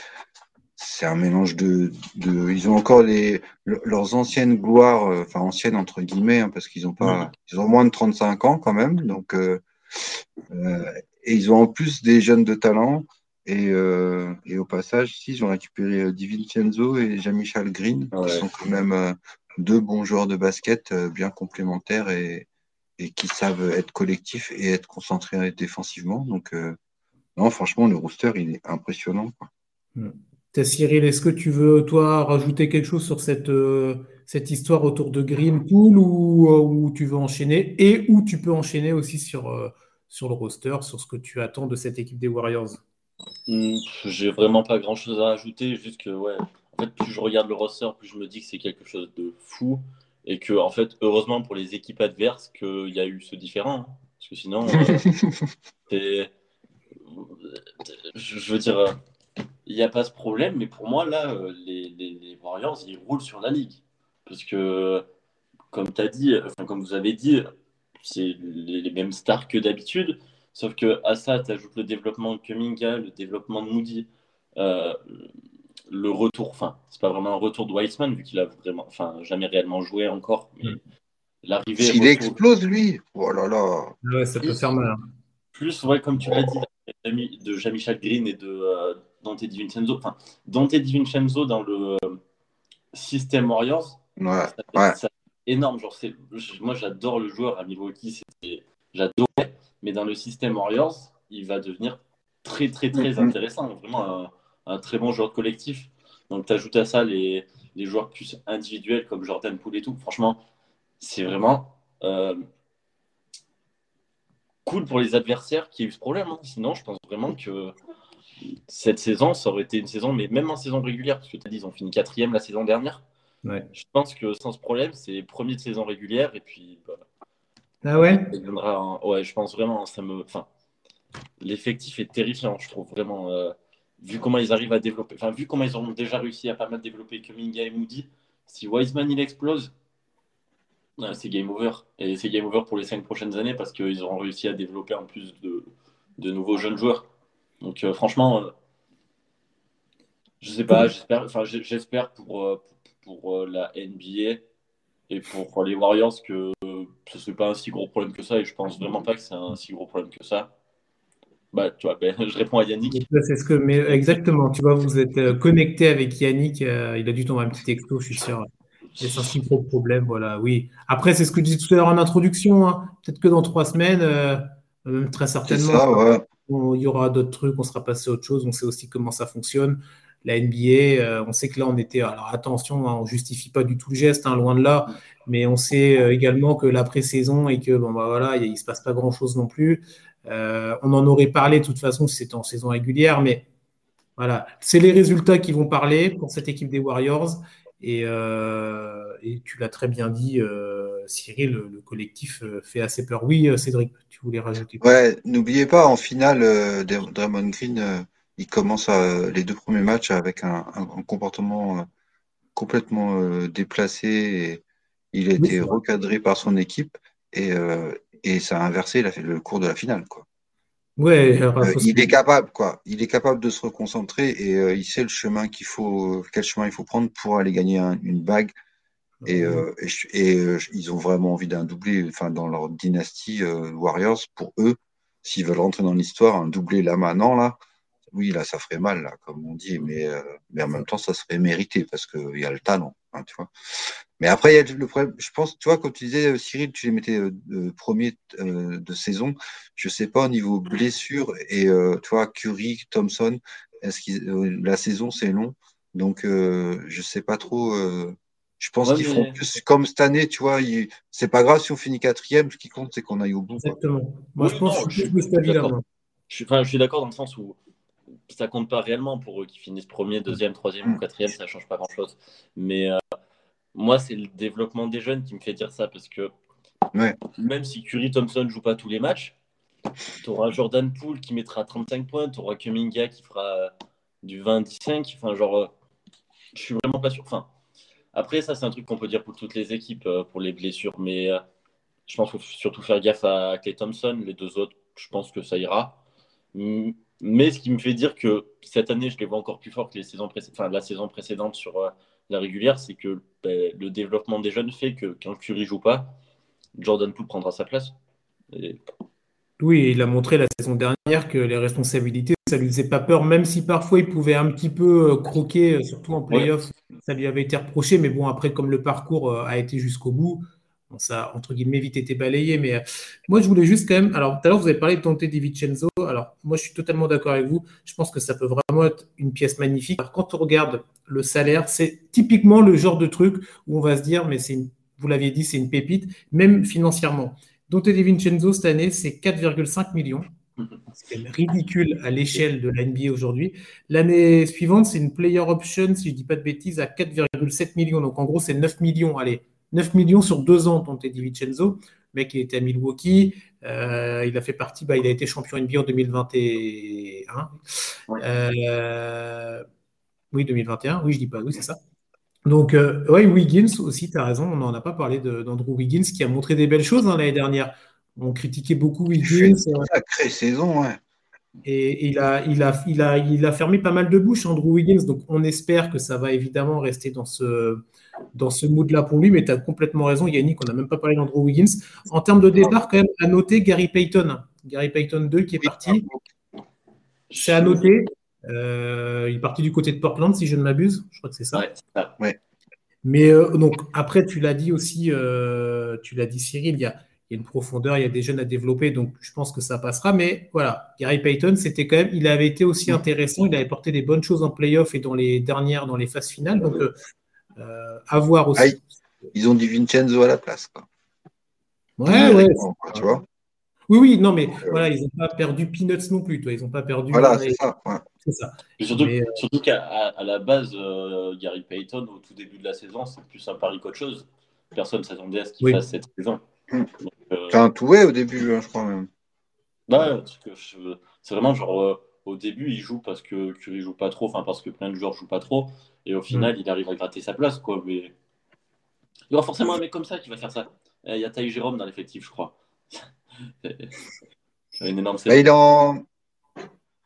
c'est un mélange de, de. Ils ont encore les, leurs anciennes gloires, euh, enfin anciennes entre guillemets, hein, parce qu'ils ont pas. Ils ont moins de 35 ans quand même. Donc, euh, euh, et ils ont en plus des jeunes de talent. Et, euh, et au passage, si, ils ont récupéré Divincenzo et Jean-Michel Green, qui sont quand même deux bons joueurs de basket euh, bien complémentaires et, et qui savent être collectifs et être concentrés défensivement. Donc, euh, non, franchement, le rooster, il est impressionnant. Quoi. Hmm. Cyril, est-ce que tu veux, toi, rajouter quelque chose sur cette, euh, cette histoire autour de Greenpool ou, ou tu veux enchaîner? Et où tu peux enchaîner aussi sur, sur le roster, sur ce que tu attends de cette équipe des Warriors? Hmm, J'ai vraiment pas grand-chose à ajouter, juste que, ouais, en fait, plus je regarde le roster, plus je me dis que c'est quelque chose de fou. Et que, en fait, heureusement pour les équipes adverses, qu'il y a eu ce différent. Hein. Parce que sinon, euh, je veux dire, il n'y a pas ce problème. Mais pour moi, là, euh, les, les, Warriors, ils roulent sur la ligue. Parce que, comme tu as dit, enfin, comme vous avez dit, c'est les, mêmes stars que d'habitude. Sauf que à ça, tu ajoutes le développement de Kuminga, le développement de Moody. Euh, le retour, enfin, c'est pas vraiment un retour de Weissman, vu qu'il a vraiment, enfin, jamais réellement joué encore. Mais mm. l'arrivée. S'il explose, lui, oh là là. Ouais, ça peut faire mal. Hein. Plus, ouais, comme tu l'as dit, de Jean-Michel Green et de euh, Dante DiVincenzo. Enfin, Dante DiVincenzo dans le euh, système Warriors. Ouais, ouais. énorme. Genre, moi, j'adore le joueur à Milwaukee. J'adore. Mais dans le système Warriors, il va devenir très, très, très mm-hmm. intéressant. Vraiment un très bon joueur collectif. Donc, tu ajoutes à ça les, les, joueurs plus individuels comme Jordan Poole et tout. Franchement, c'est vraiment euh, cool pour les adversaires qui ont eu ce problème. Hein. Sinon, je pense vraiment que cette saison, ça aurait été une saison, mais même en saison régulière, parce que tu as dit, ils ont fini quatrième la saison dernière. Je pense que sans ce problème, c'est premier de saison régulière et puis bah, Ah ouais? Ouais, je pense vraiment. Ça me... enfin, L'effectif est terrifiant, je trouve vraiment. Euh, vu comment ils arrivent à développer, enfin, vu comment ils ont déjà réussi à pas mal développer Kuminga et Moody, si Wiseman il explose, c'est game over. Et c'est game over pour les cinq prochaines années parce qu'ils auront réussi à développer en plus de, nouveaux jeunes joueurs. Donc, euh, franchement, euh, je sais pas, j'espère, enfin, j'espère pour, pour la NBA et pour les Warriors que ce serait pas un si gros problème que ça. Et je pense vraiment pas que c'est un si gros problème que ça. Bah, tu vois, ben, je réponds à Yannick. C'est ce que, mais exactement, tu vois, vous êtes euh, connecté avec Yannick. Euh, il a dû tomber un petit texto, je suis sûr. C'est un si gros problème, voilà, oui. Après, c'est ce que je disais tout à l'heure en introduction. Hein. Peut-être que dans trois semaines, euh, même très certainement, il y aura d'autres trucs, on sera passé à autre chose. On sait aussi comment ça fonctionne la NBA, euh, on sait que là, on était. Alors attention, hein, on justifie pas du tout le geste, hein, loin de là, mais on sait euh, également que la pré-saison et que bon bah voilà, il, ne se passe pas grand chose non plus. Euh, on en aurait parlé de toute façon si c'était en saison régulière, mais voilà, c'est les résultats qui vont parler pour cette équipe des Warriors. Et, tu l'as très bien dit, Cyril, le, collectif fait assez peur. Oui, Cédric, tu voulais rajouter Ouais, n'oubliez pas, en finale, Draymond Green il commence les deux premiers matchs avec un, comportement euh, complètement euh, déplacé. Et il a été recadré par son équipe et, euh, et ça a inversé le cours de la finale. Quoi. Ouais, il est capable, quoi. Il est capable de se reconcentrer et il sait le chemin qu'il faut, quel chemin il faut prendre pour aller gagner une bague. Et, et, ils ont vraiment envie d'un doublé, enfin dans leur dynastie Warriors pour eux, s'ils veulent rentrer dans l'histoire, un doublé là maintenant là, oui, là, ça ferait mal, là, comme on dit, mais, euh, mais en même temps, ça serait mérité parce qu'il y a le talent, hein, tu vois. Mais après, il y a le problème, je pense, tu vois, quand tu disais, euh, Cyril, tu les mettais euh, premiers de saison, je sais pas au niveau blessure, et tu vois, Curry, Thompson, est-ce que la saison, c'est long, donc je sais pas trop. je pense qu'ils font plus comme cette année, tu vois. C'est pas grave si on finit quatrième, ce qui compte, c'est qu'on aille au bout. Exactement. Moi, je pense que je, suis, je suis d'accord dans le sens où ça compte pas réellement pour eux qui finissent premier, deuxième, troisième ou quatrième, ça change pas grand chose. Mais euh, moi, c'est le développement des jeunes qui me fait dire ça parce que même si Curry Thompson joue pas tous les matchs, tu auras Jordan Poole qui mettra 35 points, tu auras Kuminga qui fera du 20-15. Enfin, genre, euh, je suis vraiment pas sûr. Enfin, après, ça, c'est un truc qu'on peut dire pour toutes les équipes, euh, pour les blessures, mais je pense qu'il faut surtout faire gaffe à Clay Thompson. Les deux autres, je pense que ça ira. Mais ce qui me fait dire que cette année, je les vois encore plus fort que les saisons enfin, la saison précédente sur euh, la régulière, c'est que ben, le développement des jeunes fait que quand Curry joue pas, Jordan Poole prendra sa place. Oui, il a montré la saison dernière que les responsabilités, ça lui faisait pas peur, même si parfois il pouvait un petit peu euh, croquer, euh, surtout en playoff, ça lui avait été reproché. Mais bon, après, comme le parcours a été jusqu'au bout, ça a entre guillemets vite été balayé, mais euh, moi je voulais juste quand même. Alors tout à l'heure vous avez parlé de Tante Di Vincenzo. Alors moi je suis totalement d'accord avec vous. Je pense que ça peut vraiment être une pièce magnifique. Alors, quand on regarde le salaire, c'est typiquement le genre de truc où on va se dire, mais c'est, vous l'aviez dit, c'est une pépite, même financièrement. Dante Di Vincenzo cette année c'est 4,5 millions. C'est ridicule à l'échelle de la NBA aujourd'hui. L'année suivante, c'est une player option, si je ne dis pas de bêtises, à 4,7 millions. Donc en gros, c'est 9 millions. Allez, 9 millions sur deux ans, Dante Di Vincenzo. Le mec, il était à Milwaukee. Euh, il a fait partie, bah, il a été champion NBA en 2021. Euh, oui, 2021. Oui, je dis pas, oui, c'est ça. Donc, euh, oui, Wiggins aussi, tu as raison. On n'en a pas parlé d'Andrew Wiggins qui a montré des belles choses hein, l'année dernière. On critiquait beaucoup Wiggins. Sacrée saison, ouais. Et il a, il, a, il, a, il a fermé pas mal de bouches, Andrew Wiggins. Donc, on espère que ça va évidemment rester dans ce, dans ce mood-là pour lui. Mais tu as complètement raison, Yannick. On n'a même pas parlé d'Andrew Wiggins. En termes de départ, quand même, à noter Gary Payton. Gary Payton 2 qui est parti. C'est à noter. Euh, il est parti du côté de Portland, si je ne m'abuse. Je crois que c'est ça. Ouais. Mais euh, donc, après, tu l'as dit aussi, euh, tu l'as dit, Cyril, il y a il y a une profondeur, il y a des jeunes à développer, donc je pense que ça passera. Mais voilà, Gary Payton, c'était quand même, il avait été aussi mm. intéressant, il avait porté des bonnes choses en playoff et dans les dernières, dans les phases finales. Donc, euh, euh à voir aussi. Ah, ils ont dit Vincenzo à la place. Quoi. Ouais, ouais. tu vois oui, oui, non, mais euh, voilà, ils n'ont pas perdu Peanuts non plus, toi. Ils n'ont pas perdu. Voilà, c'est ça. ça. surtout, euh, surtout qu'à la base, Gary Payton, au tout début de la saison, c'est plus un pari qu'autre chose. Personne ne s'attendait à ce qu'il fasse cette saison. Mm. Euh, C'est un toué au début, hein, je crois même. Bah, c'est vraiment genre au début, il joue parce que Curry joue pas trop, enfin parce que plein de joueurs jouent pas trop, et au final, mm. il arrive à gratter sa place, quoi. Mais il y aura forcément un mec comme ça qui va faire ça. Il y a Taï Jérôme dans l'effectif, je crois. une énorme bah, il en...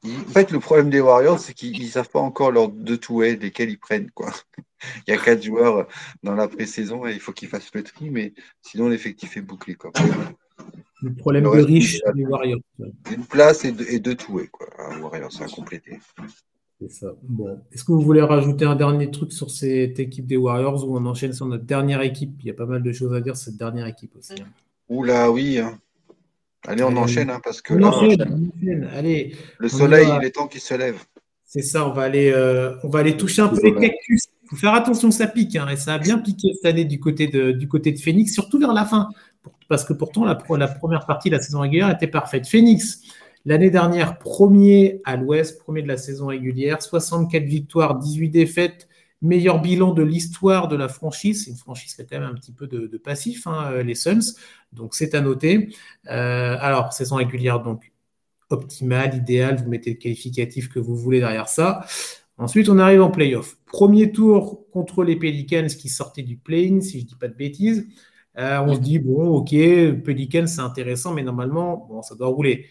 En fait, le problème des Warriors, c'est qu'ils ne savent pas encore leurs deux touets lesquels ils prennent. Quoi. il y a quatre joueurs dans la pré-saison et il faut qu'ils fassent le tri, mais sinon l'effectif est bouclé. Quoi. Le problème de riche des Warriors. Une place et deux, et deux touets, quoi. Warriors, ça a complété. C'est ça. Bon. Est-ce que vous voulez rajouter un dernier truc sur cette équipe des Warriors ou on enchaîne sur notre dernière équipe? Il y a pas mal de choses à dire sur cette dernière équipe aussi. Hein. Oula, oui. Hein. Allez, on enchaîne hein, parce que Allez, le soleil, il est temps qu'il se lève. C'est ça, on va aller, euh, on va aller toucher un peu les cactus. Il faut faire attention, ça pique, et ça a bien piqué cette année du côté de, du côté de Phoenix, surtout vers la fin parce que pourtant la, première partie de la saison régulière était parfaite. Phoenix, l'année dernière, premier à l'Ouest, premier de la saison régulière, 64 victoires, 18 défaites, meilleur bilan de l'histoire de la franchise. C'est une franchise qui a quand même un petit peu de, passif, hein, les Suns, donc c'est à noter. Euh, alors, saison régulière, donc optimale, idéale, vous mettez le qualificatif que vous voulez derrière ça. Ensuite, on arrive en playoff. Premier tour contre les Pelicans qui sortaient du play si je ne dis pas de bêtises. Euh, on se dit, bon, ok, Pelican, c'est intéressant, mais normalement, bon, ça doit rouler.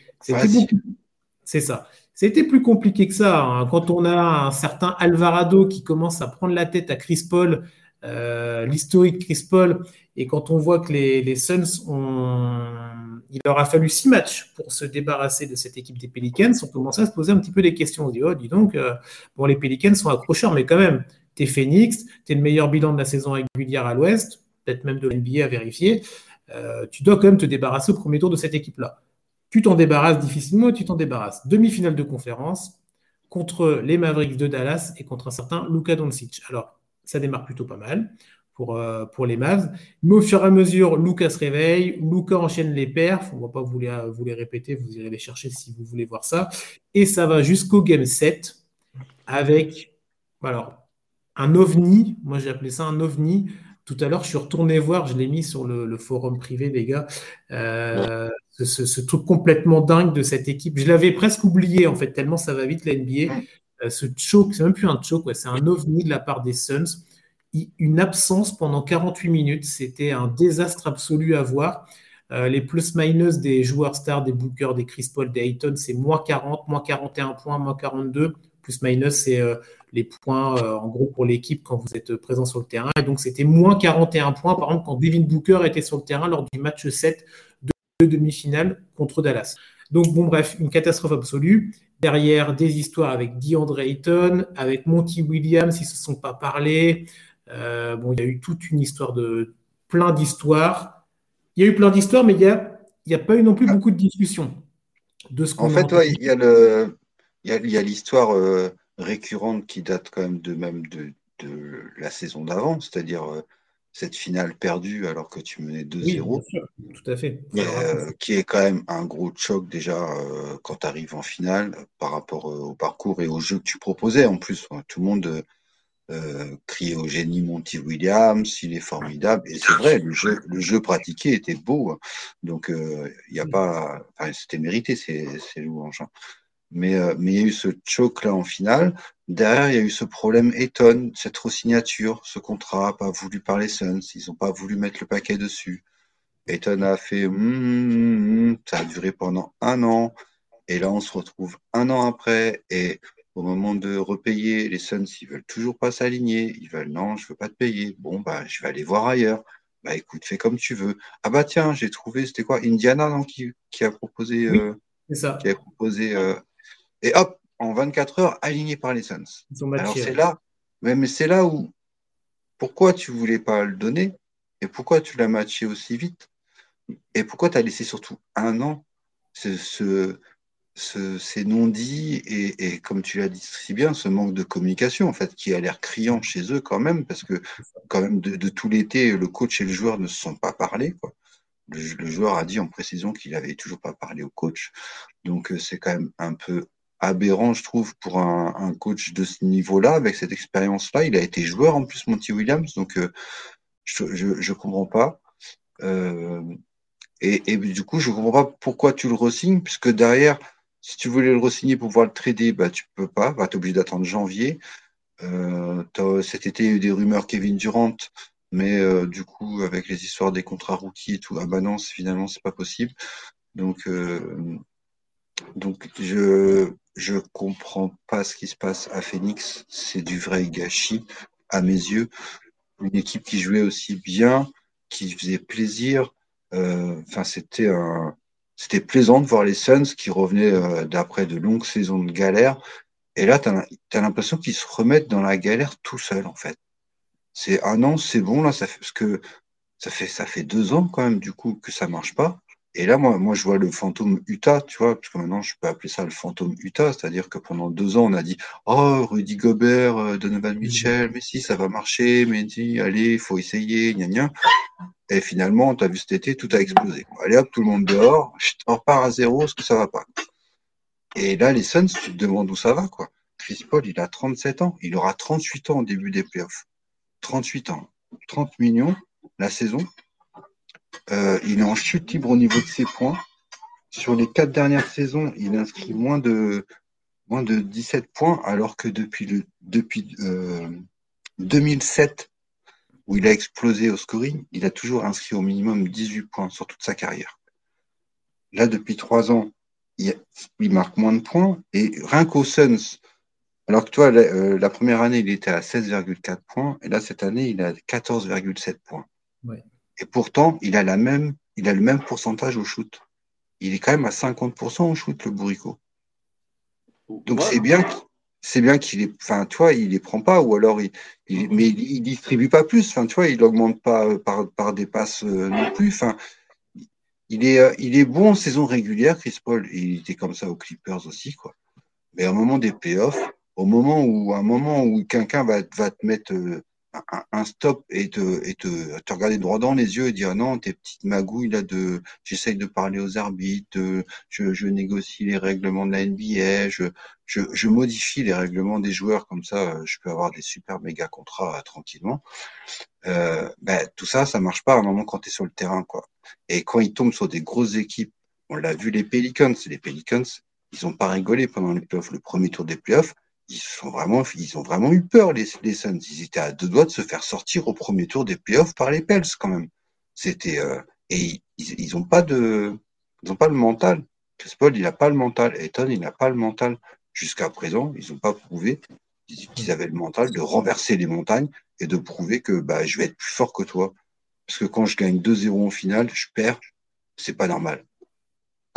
C'est ça. C'était plus compliqué que ça. Hein. Quand on a un certain Alvarado qui commence à prendre la tête à Chris Paul, euh, l'historique Chris Paul, et quand on voit que les, Suns ont. Il leur a fallu six matchs pour se débarrasser de cette équipe des Pelicans. On commence à se poser un petit peu des questions. On dit, oh, dis donc, euh, bon, les Pelicans sont accrocheurs, mais quand même, t'es Phoenix, t'es le meilleur bilan de la saison régulière à l'Ouest peut-être même de l'NBA à vérifier, euh, tu dois quand même te débarrasser au premier tour de cette équipe-là. Tu t'en débarrasses difficilement tu t'en débarrasses. Demi-finale de conférence contre les Mavericks de Dallas et contre un certain Luka Doncic. Alors, ça démarre plutôt pas mal pour, euh, pour les Mavs. Mais au fur et à mesure, Luka se réveille, Luka enchaîne les perfs. On ne va pas vous les, vous les répéter, vous irez les chercher si vous voulez voir ça. Et ça va jusqu'au Game 7 avec alors, un ovni, moi j'ai appelé ça un ovni, tout à l'heure, je suis retourné voir, je l'ai mis sur le, forum privé, les gars, euh, ce, truc complètement dingue de cette équipe. Je l'avais presque oublié, en fait, tellement ça va vite, la NBA. Euh, ce choke, c'est même plus un choke, c'est un ovni de la part des Suns. Une absence pendant 48 minutes, c'était un désastre absolu à voir. Euh, les plus-minus des joueurs stars, des Booker, des Chris Paul, des Ayton, c'est moins 40, moins 41 points, moins 42. Plus-minus, c'est les points euh, en gros pour l'équipe quand vous êtes présent sur le terrain. Et donc c'était moins 41 points par exemple quand Devin Booker était sur le terrain lors du match 7 de demi-finale contre Dallas. Donc bon bref, une catastrophe absolue. Derrière des histoires avec DeAndre Ayton, avec Monty Williams, ils ne se sont pas parlé. Euh, bon, il y a eu toute une histoire de plein d'histoires. Il y a eu plein d'histoires, mais il n'y a, il y a pas eu non plus beaucoup de discussions. De ce en fait, il y a le, il y a l'histoire euh, récurrente qui date quand même de même de, la saison d'avant, c'est-à-dire euh, cette finale perdue alors que tu menais 2-0. tout à fait. Euh, qui est quand même un gros choc déjà quand tu arrives en finale par rapport au parcours et au jeu que tu proposais. En plus, tout le monde criait au génie Monty Williams, il est formidable. Et c'est vrai, le jeu, le jeu pratiqué était beau. Hein. Donc, il n'y a pas. c'était mérité, c'est louanges. Hein. Euh, mais, il y a eu ce choke là en finale. Derrière, il y a eu ce problème Eton, cette re-signature, ce contrat pas voulu par les Suns. Ils n'ont pas voulu mettre le paquet dessus. Eton a fait hum, hum, hum, ça a duré pendant un an. Et là, on se retrouve un an après. Et au moment de repayer, les Suns, ils veulent toujours pas s'aligner. Ils veulent non, je veux pas te payer. Bon, bah, je vais aller voir ailleurs. Bah, écoute, fais comme tu veux. Ah, bah, tiens, j'ai trouvé, c'était quoi? Indiana, non, qui, a proposé. Euh, ça. Qui a proposé euh, et hop, en 24 heures, aligné par les Suns. Alors c'est là, mais c'est là où, pourquoi tu voulais pas le donner et pourquoi tu l'as matché aussi vite et pourquoi tu as laissé surtout un an ce, ce, ces non-dits et, comme tu l'as dit si bien, ce manque de communication en fait qui a l'air criant chez eux quand même parce que quand même de, tout l'été, le coach et le joueur ne se sont pas parlé. Quoi. Le, le joueur a dit en précision qu'il avait toujours pas parlé au coach. Donc euh, c'est quand même un peu aberrant, je trouve, pour un, coach de ce niveau-là, avec cette expérience-là. Il a été joueur en plus, Monty Williams, donc euh, je ne comprends pas. Euh, Et, du coup, je ne comprends pas pourquoi tu le resignes, puisque derrière, si tu voulais le resigner pour pouvoir le trader, bah, tu peux pas, bah, tu es obligé d'attendre janvier. Euh, cet été, il y a eu des rumeurs Kevin Durant, mais euh, du coup, avec les histoires des contrats rookies et tout, ah bah finalement, c'est pas possible. Donc, euh, donc je je comprends pas ce qui se passe à Phoenix. C'est du vrai gâchis à mes yeux. Une équipe qui jouait aussi bien, qui faisait plaisir. Euh, enfin, c'était un, c'était plaisant de voir les Suns qui revenaient euh, d'après de longues saisons de galère. Et là, tu as, l'impression qu'ils se remettent dans la galère tout seuls, en fait. C'est un an, c'est bon, là, ça fait, parce que ça fait, ça fait deux ans quand même, du coup, que ça marche pas. Et là, moi, moi, je vois le fantôme Utah, tu vois, parce que maintenant, je peux appeler ça le fantôme Utah, c'est-à-dire que pendant deux ans, on a dit, oh, Rudy Gobert, euh, Donovan. Mitchell, mais si, ça va marcher, mais dit, allez, il faut essayer, gna gna. Et finalement, tu as vu cet été, tout a explosé. Allez hop, tout le monde dehors, on repart à zéro, parce que ça va pas. Et là, les Suns, tu te demandes où ça va, quoi. Chris Paul, il a 37 ans, il aura 38 ans au début des playoffs. 38 ans, 30 millions la saison, il est en chute libre au niveau de ses points. Sur les quatre dernières saisons, il inscrit moins de, moins de 17 points, alors que depuis, le, depuis 2007, euh, où il a explosé au scoring, il a toujours inscrit au minimum 18 points sur toute sa carrière. Là, depuis trois ans, il, marque moins de points. Et rien qu'au Suns, alors que toi, la, euh, la, première année, il était à 16,4 points, et là, cette année, il a 14,7 points. Et pourtant, il a, la même, il a le même pourcentage au shoot. Il est quand même à 50% au shoot, le bourricot. Donc c'est bien, c'est bien qu'il est, enfin, tu vois, il les prend pas, ou alors il, mais il, distribue pas plus, enfin, tu vois, il augmente pas euh, par, par des passes euh, non plus, enfin, il est, euh, il est bon en saison régulière, Chris Paul, il était comme ça aux Clippers aussi, quoi. Mais au moment des playoffs, au moment où, un moment où quelqu'un va, va te mettre un, stop et te, et te, te, regarder droit dans les yeux et dire non, tes petites magouilles là de j'essaye de parler aux arbitres, je, je, négocie les règlements de la NBA, je, je, je, modifie les règlements des joueurs comme ça, je peux avoir des super méga contrats euh, tranquillement. Euh, ben, tout ça, ça marche pas à un moment quand tu es sur le terrain. quoi. Et quand ils tombent sur des grosses équipes, on l'a vu les Pelicans, les Pelicans, ils ont pas rigolé pendant les playoffs, le premier tour des playoffs ils sont vraiment, ils ont vraiment eu peur, les, les Suns. Ils étaient à deux doigts de se faire sortir au premier tour des playoffs par les Pels, quand même. C'était, euh, et ils, ils ont pas de, ils ont pas le mental. Chris Paul, il n'a pas le mental. Eton, il n'a pas le mental. Jusqu'à présent, ils n'ont pas prouvé qu'ils avaient le mental de renverser les montagnes et de prouver que, bah, je vais être plus fort que toi. Parce que quand je gagne 2-0 en finale, je perds, c'est pas normal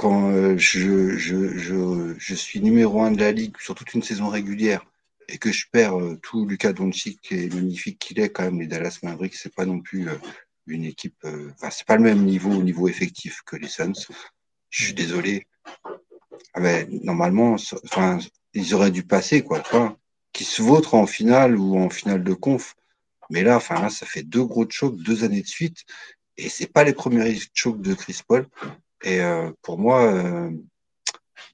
quand euh, je, je, je, je, suis numéro un de la ligue sur toute une saison régulière et que je perds euh, tout Lucas Doncic est magnifique qu'il est quand même les Dallas Mavericks c'est pas non plus euh, une équipe enfin c'est pas le même niveau au niveau effectif que les Suns. Je suis désolé. Ah ben, normalement enfin ils auraient dû passer quoi vois. Qui se vautrent en finale ou en finale de conf. Mais là enfin ça fait deux gros chocs deux années de suite. Et c'est pas les premiers chocs de Chris Paul et euh, pour moi, euh,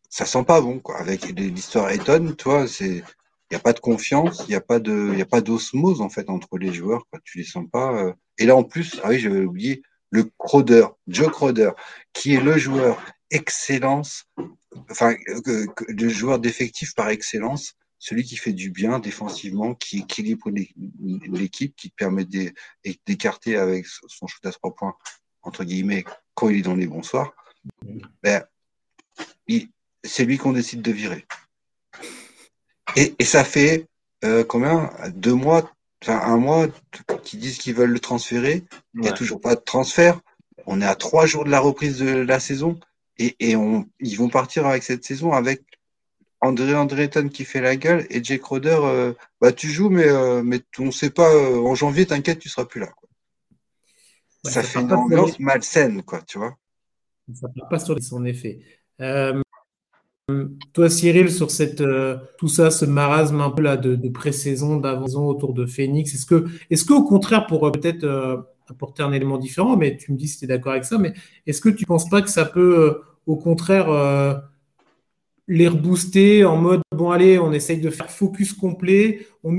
ça sent pas bon. Quoi. Avec l'histoire Eton, toi, c'est il n'y a pas de confiance, il n'y a pas de, a pas d'osmose en fait entre les joueurs. Quoi. Tu les sens pas. Euh. Et là en plus, ah oui, j'avais oublié le Crowder, Joe Crowder, qui est le joueur excellence, enfin le joueur d'effectif par excellence, celui qui fait du bien défensivement, qui équilibre l'équipe, qui permet d'écarter avec son shoot à trois points entre guillemets, quand il est dans les bons soirs, ben, c'est lui qu'on décide de virer. Et, ça fait euh, combien? Deux mois, enfin un mois, qui disent qu'ils veulent le transférer. Il n'y a toujours pas de transfert. On est à trois jours de la reprise de la saison et, ils vont partir avec cette saison avec André Andreton qui fait la gueule et Jake Roder, euh, bah tu joues mais euh, mais on sait pas en janvier t'inquiète tu seras plus là ça, fait une ambiance malsaine, quoi, tu vois. Ça ne pas sur son effet. Euh, toi, Cyril, sur cette, euh, tout ça, ce marasme un peu là de, pré-saison, d'avant autour de Phoenix, est-ce que, est-ce qu'au contraire, pour euh, peut-être apporter un élément différent, mais tu me dis si tu es d'accord avec ça, mais est-ce que tu ne penses pas que ça peut, au contraire, les rebooster en mode bon allez on essaye de faire focus complet on,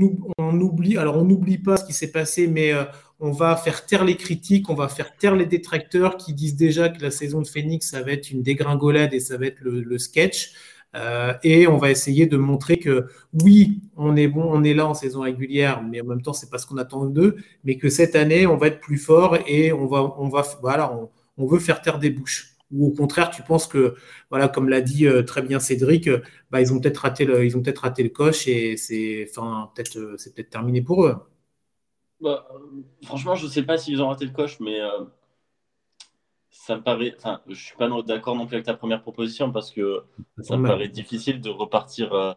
oublie alors on n'oublie pas ce qui s'est passé mais euh, on va faire taire les critiques on va faire taire les détracteurs qui disent déjà que la saison de Phoenix ça va être une dégringolade et ça va être le, sketch. Euh, et on va essayer de montrer que oui on est bon on est là en saison régulière mais en même temps c'est pas ce qu'on attend d'eux mais que cette année on va être plus fort et on va on va voilà on veut faire taire des bouches ou au contraire, tu penses que, voilà, comme l'a dit euh, très bien Cédric, euh, bah, ils ont peut-être raté le, ils ont peut-être raté le coche et c'est, enfin, peut-être, euh, c'est peut-être terminé pour eux. Bah, franchement, je ne sais pas s'ils ont raté le coche, mais ça me paraît. Enfin, je suis pas d'accord non plus avec ta première proposition parce que ça, me paraît difficile de repartir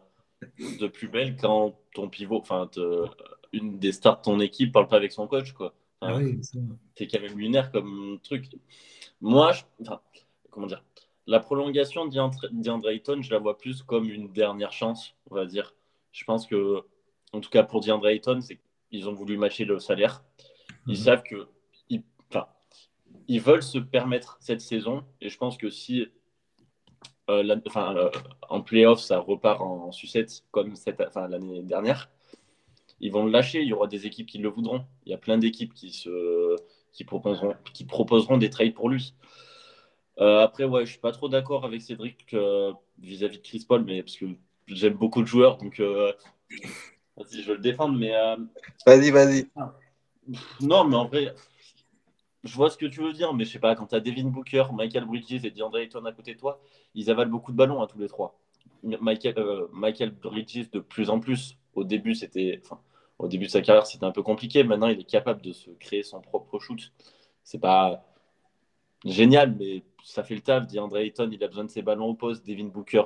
de plus belle quand ton pivot, enfin, une des stars de ton équipe parle pas avec son coach, quoi. Ah c'est quand même lunaire comme truc. Moi, je, enfin, comment dire, la prolongation d'Andre Ayton, je la vois plus comme une dernière chance, on va dire. Je pense que, en tout cas pour DeAndre Ayton, c'est qu'ils ont voulu matcher le salaire. Ils mhm. savent que, ils, enfin, ils veulent se permettre cette saison, et je pense que si euh, enfin, euh, en playoff, ça repart en, sucette comme l'année dernière, ils vont le lâcher. Il y aura des équipes qui le voudront. Il y a plein d'équipes qui, se, qui, proposeront, qui proposeront des trades pour lui. Euh, après, ouais, je suis pas trop d'accord avec Cédric euh, vis-à-vis de Chris Paul, mais parce que j'aime beaucoup de joueurs, donc euh, vas-y, je veux le défendre, mais vas-y, vas-y. Non, mais en vrai, je vois ce que tu veux dire, mais je sais pas, quand tu as Devin Booker, Michael Bridges et DeAndre Ayton à côté de toi, ils avalent beaucoup de ballons à hein, tous les trois. Michael, Michael Bridges de plus en plus. Au début, c'était, au début de sa carrière, c'était un peu compliqué. Maintenant, il est capable de se créer son propre shoot. C'est pas génial, mais ça fait le taf. DeAndre Ayton, il a besoin de ses ballons au poste. Devin Booker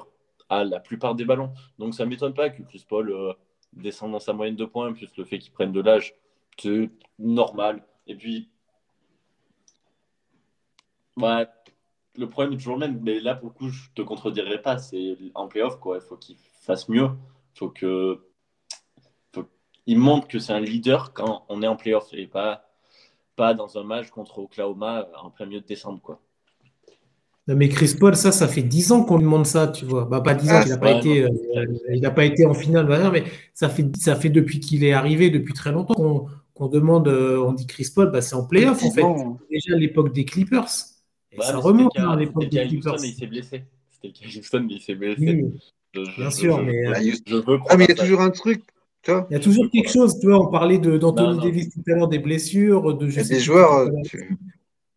a la plupart des ballons. Donc ça ne m'étonne pas que Chris Paul euh, descende dans sa moyenne de points, plus le fait qu'il prenne de l'âge, c'est normal. Et puis, ouais, le problème est toujours le même. Mais là, pour le coup, je te contredirai pas. C'est en playoff, quoi. Il faut qu'il fasse mieux. Faut que. Il montre que c'est un leader quand on est en playoff et pas, pas dans un match contre Oklahoma en plein milieu de décembre, quoi mais Chris Paul, ça, ça fait 10 ans qu'on lui demande ça, tu vois. Bah, pas 10 ans, qu'il n'a pas, été, euh, il n'a pas été en finale, mais ça fait, ça fait depuis qu'il est arrivé, depuis très longtemps qu'on demande, euh, on dit Chris Paul, bah, c'est en playoff en fait. Déjà à l'époque des Clippers. Et ça remonte hein, à l'époque des Clippers. il s'est blessé. C'était Houston, mais il s'est blessé. bien sûr, mais. Je, veux ah, mais il y a toujours un truc. Il y a toujours quelque chose, tu vois, on parlait d'Anthony Davis tout à l'heure, des blessures, de je des joueurs.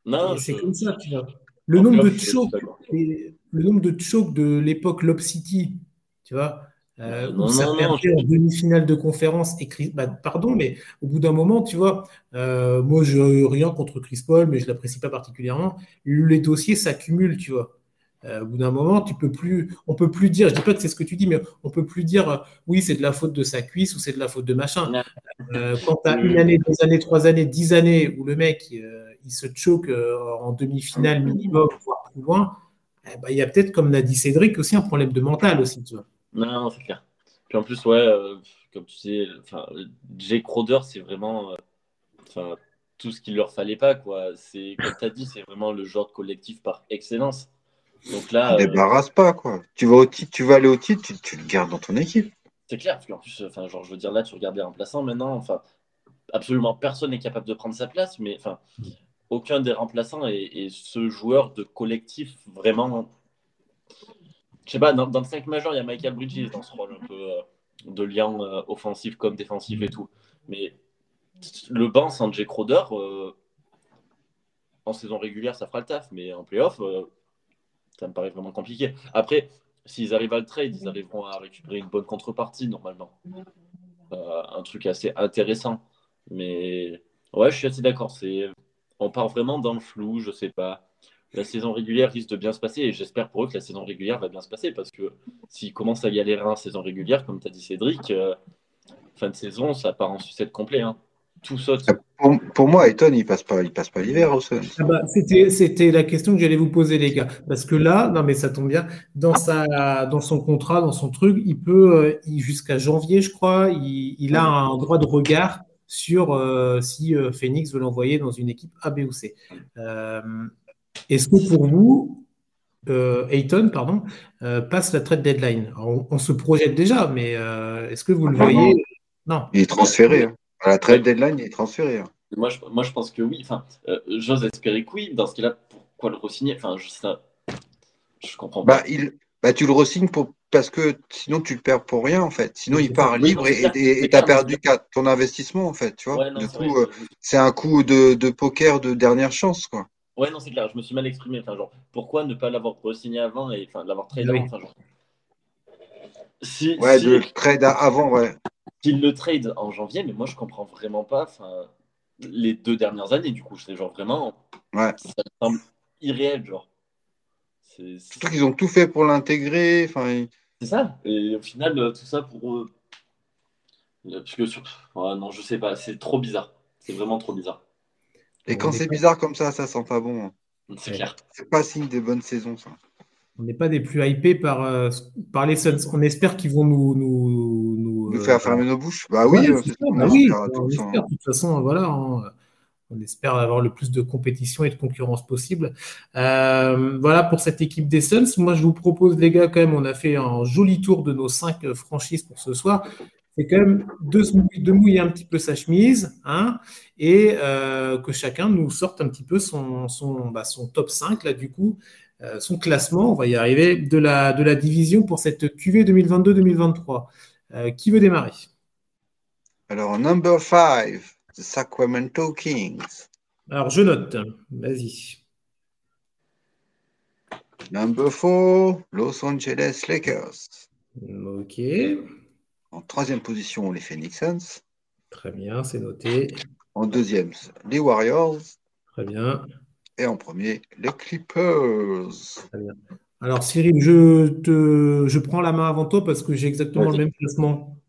Non, c'est comme ça, tu vois. Le nombre, de chocs, le nombre de chocs de l'époque Lob City, tu vois, euh, où ça perdait en demi-finale de conférence. Et bah, pardon, mais au bout d'un moment, tu vois, euh, moi, je rien contre Chris Paul, mais je ne l'apprécie pas particulièrement. Les dossiers s'accumulent, tu vois. Euh, au bout d'un moment, tu peux plus, on peut plus dire, je dis pas que c'est ce que tu dis, mais on peut plus dire, euh, oui, c'est de la faute de sa cuisse ou c'est de la faute de machin. Euh, quand tu as une année, deux années, trois années, dix années où le mec, il se choque en demi-finale minimum, voire plus loin, eh ben, il y a peut-être, comme l'a dit Cédric, aussi un problème de mental aussi, tu vois. Non, c'est clair. Puis en plus, ouais, comme tu sais, Jake Crowder, c'est vraiment tout ce qu'il leur fallait pas, quoi. C'est, comme tu as dit, c'est vraiment le genre de collectif par excellence. Donc là, ne débarrasse pas quoi. Tu vas au titre, tu vas aller au titre, tu, le gardes dans ton équipe. C'est clair, parce qu'en plus, enfin, genre, je veux dire là, tu regardes les remplaçants maintenant. Enfin, absolument personne n'est capable de prendre sa place, mais enfin, aucun des remplaçants est, ce joueur de collectif vraiment. Je sais pas, dans, le 5 majeur, il y a Michael Bridges dans ce rôle un peu euh, de lien euh, offensif comme défensif et tout. Mais le banc sans Jay Crowder, euh, en saison régulière, ça fera le taf, mais en playoff, ça me paraît vraiment compliqué. Après, s'ils arrivent à le trade, ils arriveront à récupérer une bonne contrepartie normalement. Euh, un truc assez intéressant. Mais ouais, je suis assez d'accord. C'est, on part vraiment dans le flou, je sais pas. La saison régulière risque de bien se passer et j'espère pour eux que la saison régulière va bien se passer parce que s'ils commencent à galérer en saison régulière, comme tu as dit Cédric, euh, fin de saison, ça part en sucette complet. Hein tout saute. Pour, moi, Ayton, il passe pas, il passe pas l'hiver au sol. Ah bah, c'était, c'était la question que j'allais vous poser, les gars. Parce que là, non mais ça tombe bien, dans sa, dans son contrat, dans son truc, il peut, euh, jusqu'à janvier, je crois, il, a un droit de regard sur euh, si euh, Phoenix veut l'envoyer dans une équipe A, B ou C. est-ce que pour vous, Ayton pardon, passe la trade deadline? on, se projette déjà, mais est-ce que vous le voyez? Non. Il est transféré. Hein. À la trade deadline, il est transféré. Hein. Moi, je, moi, je pense que oui. Enfin, j'ose espérer que oui. Dans ce cas-là, pourquoi le re-signer? Enfin, je, ça, je comprends pas. Bah, il, bah, tu le re-signes pour parce que sinon tu le perds pour rien en fait. Sinon il part libre et tu as perdu ton investissement en fait. Tu vois du coup, euh, c'est un coup de, de, poker de dernière chance quoi. Ouais, non, c'est clair, je me suis mal exprimé. Enfin, genre, pourquoi ne pas l'avoir re-signé avant et enfin, l'avoir trade avant enfin, genre... si, Ouais, de trade avant, ouais. S'il le trade en janvier, mais moi je comprends vraiment pas enfin, les deux dernières années du coup. C'est genre vraiment. Ouais. Ça me semble irréel, genre. Surtout qu'ils ont tout fait pour l'intégrer. Enfin, C'est ça. Et au final, euh, tout ça pour. Euh, parce que sur... non, je sais pas. C'est trop bizarre. C'est vraiment trop bizarre. Et quand c'est bizarre comme ça, ça sent pas bon. Hein. C'est clair. C'est pas signe des bonnes saisons, ça. On n'est pas des plus hypés par, euh, par les Suns. On espère qu'ils vont nous. Nous, nous, faire fermer nos bouches. Bah oui, c'est ça, bah oui on espère. De toute façon, voilà. Hein on espère avoir le plus de compétition et de concurrence possible. Euh, voilà pour cette équipe des Suns. Moi, je vous propose, les gars, quand même, on a fait un joli tour de nos cinq franchises pour ce soir. C'est quand même de, mouiller un petit peu sa chemise hein, et euh, que chacun nous sorte un petit peu son, son, bah, son top 5, là, du coup, euh, son classement, on va y arriver, de la, de la division pour cette QV 2022-2023. qui veut démarrer? Alors, number 5. Sacramento Kings. Alors, je note. Vas-y. Number 4, Los Angeles Lakers. Ok. En troisième position, les Phoenix Suns. Très bien, c'est noté. En deuxième, les Warriors. Très bien. Et en premier, les Clippers. Très bien. Alors, Cyril, je, te, je prends la main avant toi parce que j'ai exactement le même classement.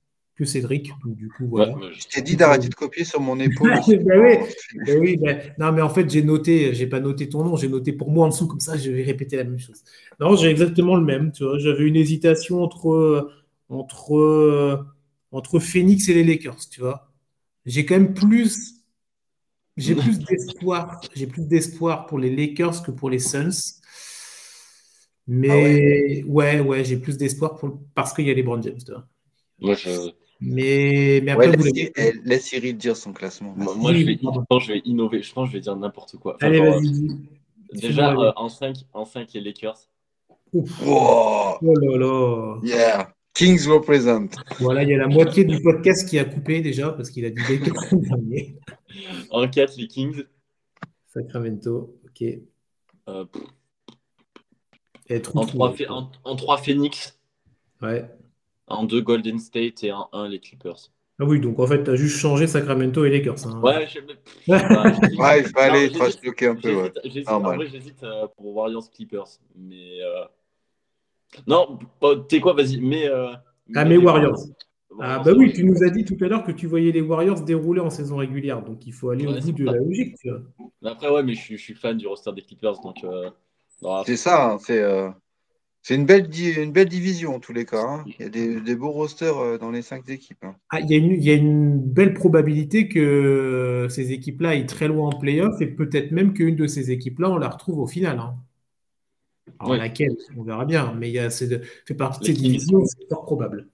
Cédric. du coup, voilà. je t'ai dit d'arrêter de copier sur mon épaule. Ben ben oui, ben, non, mais en fait, j'ai noté, j'ai pas noté ton nom, j'ai noté pour moi en dessous, comme ça, je vais répéter la même chose. Non, j'ai exactement le même, tu vois. J'avais une hésitation entre, entre, entre Phoenix et les Lakers, tu vois. J'ai quand même plus. J'ai plus d'espoir. J'ai plus d'espoir pour les Lakers que pour les Suns. Mais ah ouais, ouais, j'ai plus d'espoir parce qu'il y a les Brown James. Tu vois. Moi, je, mais, mais après, laisse, laisse, Cyril dire son classement. Moi, je, vais, je vais innover. Je pense que je vais dire n'importe quoi. Allez, vas-y. déjà, euh, en, 5, en 5, les Lakers. Oh là là. Yeah. Kings represent. Voilà, il y a la moitié du podcast qui a coupé déjà parce qu'il a dit Lakers dernier. En 4, les Kings. Sacramento, ok. Euh, en, 3, en, en 3, Phoenix. Ouais. En deux Golden State et en un les Clippers. Ah oui, donc en fait, tu as juste changé Sacramento et Lakers. Hein. Ouais, je... ouais, il fallait bloquer un peu. Vrai, j'hésite euh, pour Warriors Clippers. Mais. Euh... Non, t'es quoi, vas-y. Mais, euh... Ah, mais Warriors. Ah, bah oui, tu nous as dit tout à l'heure que tu voyais les Warriors dérouler en saison régulière. Donc il faut aller au bout de la logique. Tu vois. Après, ouais, mais je, je, suis fan du roster des Clippers. Donc. Euh, c'est ça, hein, c'est. Euh, c'est une belle, une belle division en tous les cas. Hein. Il y a des, beaux rosters euh, dans les cinq équipes. Hein. Ah, il, y a une, il, y a une, belle probabilité que ces équipes-là aillent très loin en playoff et peut-être même qu'une de ces équipes-là, on la retrouve au final. Alors, laquelle On verra bien. Mais il y a, c'est fait partie de ces divisions, c'est fort probable.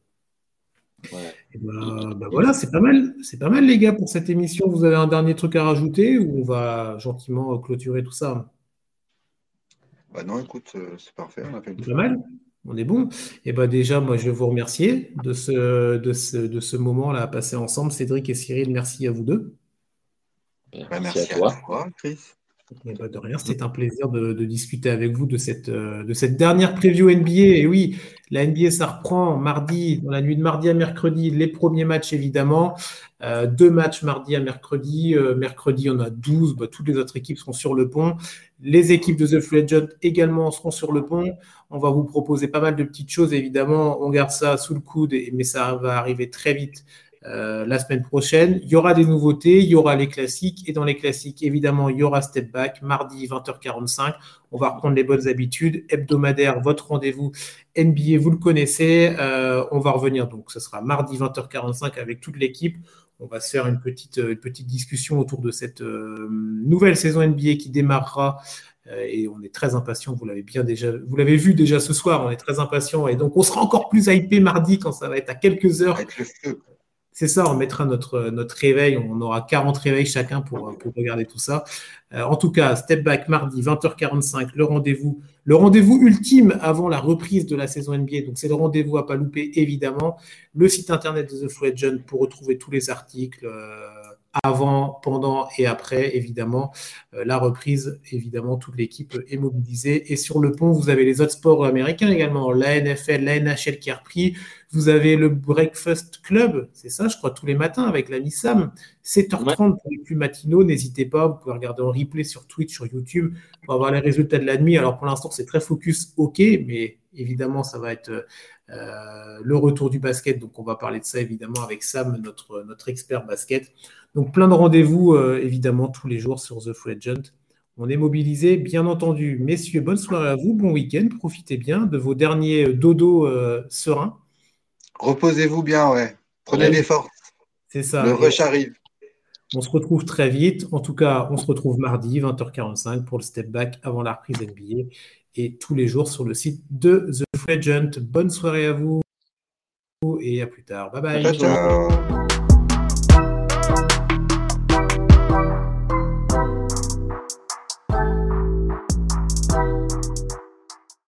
Ben, ben voilà, c'est pas mal. C'est pas mal, les gars, pour cette émission. Vous avez un dernier truc à rajouter ou on va gentiment clôturer tout ça? Bah non, écoute, euh, c'est parfait. On a fait Pas mal. On est bon. Et bah déjà, moi, je vais vous remercier de ce, de ce, de ce moment-là passé ensemble. Cédric et Cyril, merci à vous deux. Bah, merci, à, toi. Chris. Bah, de rien, c'était un plaisir de, discuter avec vous de cette, euh, dernière preview NBA. Et oui, la NBA, ça reprend mardi, dans la nuit de mardi à mercredi, les premiers matchs évidemment. Euh, deux matchs mardi à mercredi. Euh, mercredi, on a 12. Bah, toutes les autres équipes seront sur le pont. Les équipes de The Free également seront sur le pont. On va vous proposer pas mal de petites choses, évidemment. On garde ça sous le coude, mais ça va arriver très vite euh, la semaine prochaine. Il y aura des nouveautés, il y aura les classiques. Et dans les classiques, évidemment, il y aura Step Back, mardi 20h45. On va reprendre les bonnes habitudes. Hebdomadaire, votre rendez-vous NBA, vous le connaissez. on va revenir donc, ce sera mardi 20h45 avec toute l'équipe. on va se faire une petite, discussion autour de cette nouvelle saison NBA qui démarrera et on est très impatient. Vous l'avez bien déjà, vous l'avez vu déjà ce soir. On est très impatient et donc on sera encore plus hypé mardi quand ça va être à quelques heures. C'est ça, on mettra notre, réveil, on aura 40 réveils chacun pour, regarder tout ça. Euh, en tout cas, Step Back mardi, 20h45, le rendez-vous, le rendez-vous ultime avant la reprise de la saison NBA. Donc c'est le rendez-vous à pas louper, évidemment. Le site internet de The Free Agent pour retrouver tous les articles. Euh, avant, pendant et après, évidemment. Euh, la reprise, évidemment, toute l'équipe est mobilisée. Et sur le pont, vous avez les autres sports américains également, la NFL, la NHL qui a repris. Vous avez le Breakfast Club, c'est ça, je crois, tous les matins avec la Sam. 7h30 pour les plus matinaux, n'hésitez pas, vous pouvez regarder en replay sur Twitch, sur YouTube, pour avoir les résultats de la nuit. Alors pour l'instant, c'est très focus, ok, mais évidemment, ça va être euh, le retour du basket. Donc, on va parler de ça évidemment avec Sam, notre, notre expert basket. Donc, plein de rendez-vous euh, évidemment tous les jours sur The Free Agent. On est mobilisé, bien entendu. Messieurs, bonne soirée à vous, bon week-end. Profitez bien de vos derniers dodos euh, sereins. Reposez-vous bien, ouais. Prenez des forces. C'est ça. Le rush arrive. On se retrouve très vite. En tout cas, on se retrouve mardi, 20h45 pour le step back avant la reprise NBA et tous les jours sur le site de The Agent. Bonne soirée à vous et à plus tard. Bye bye. ciao.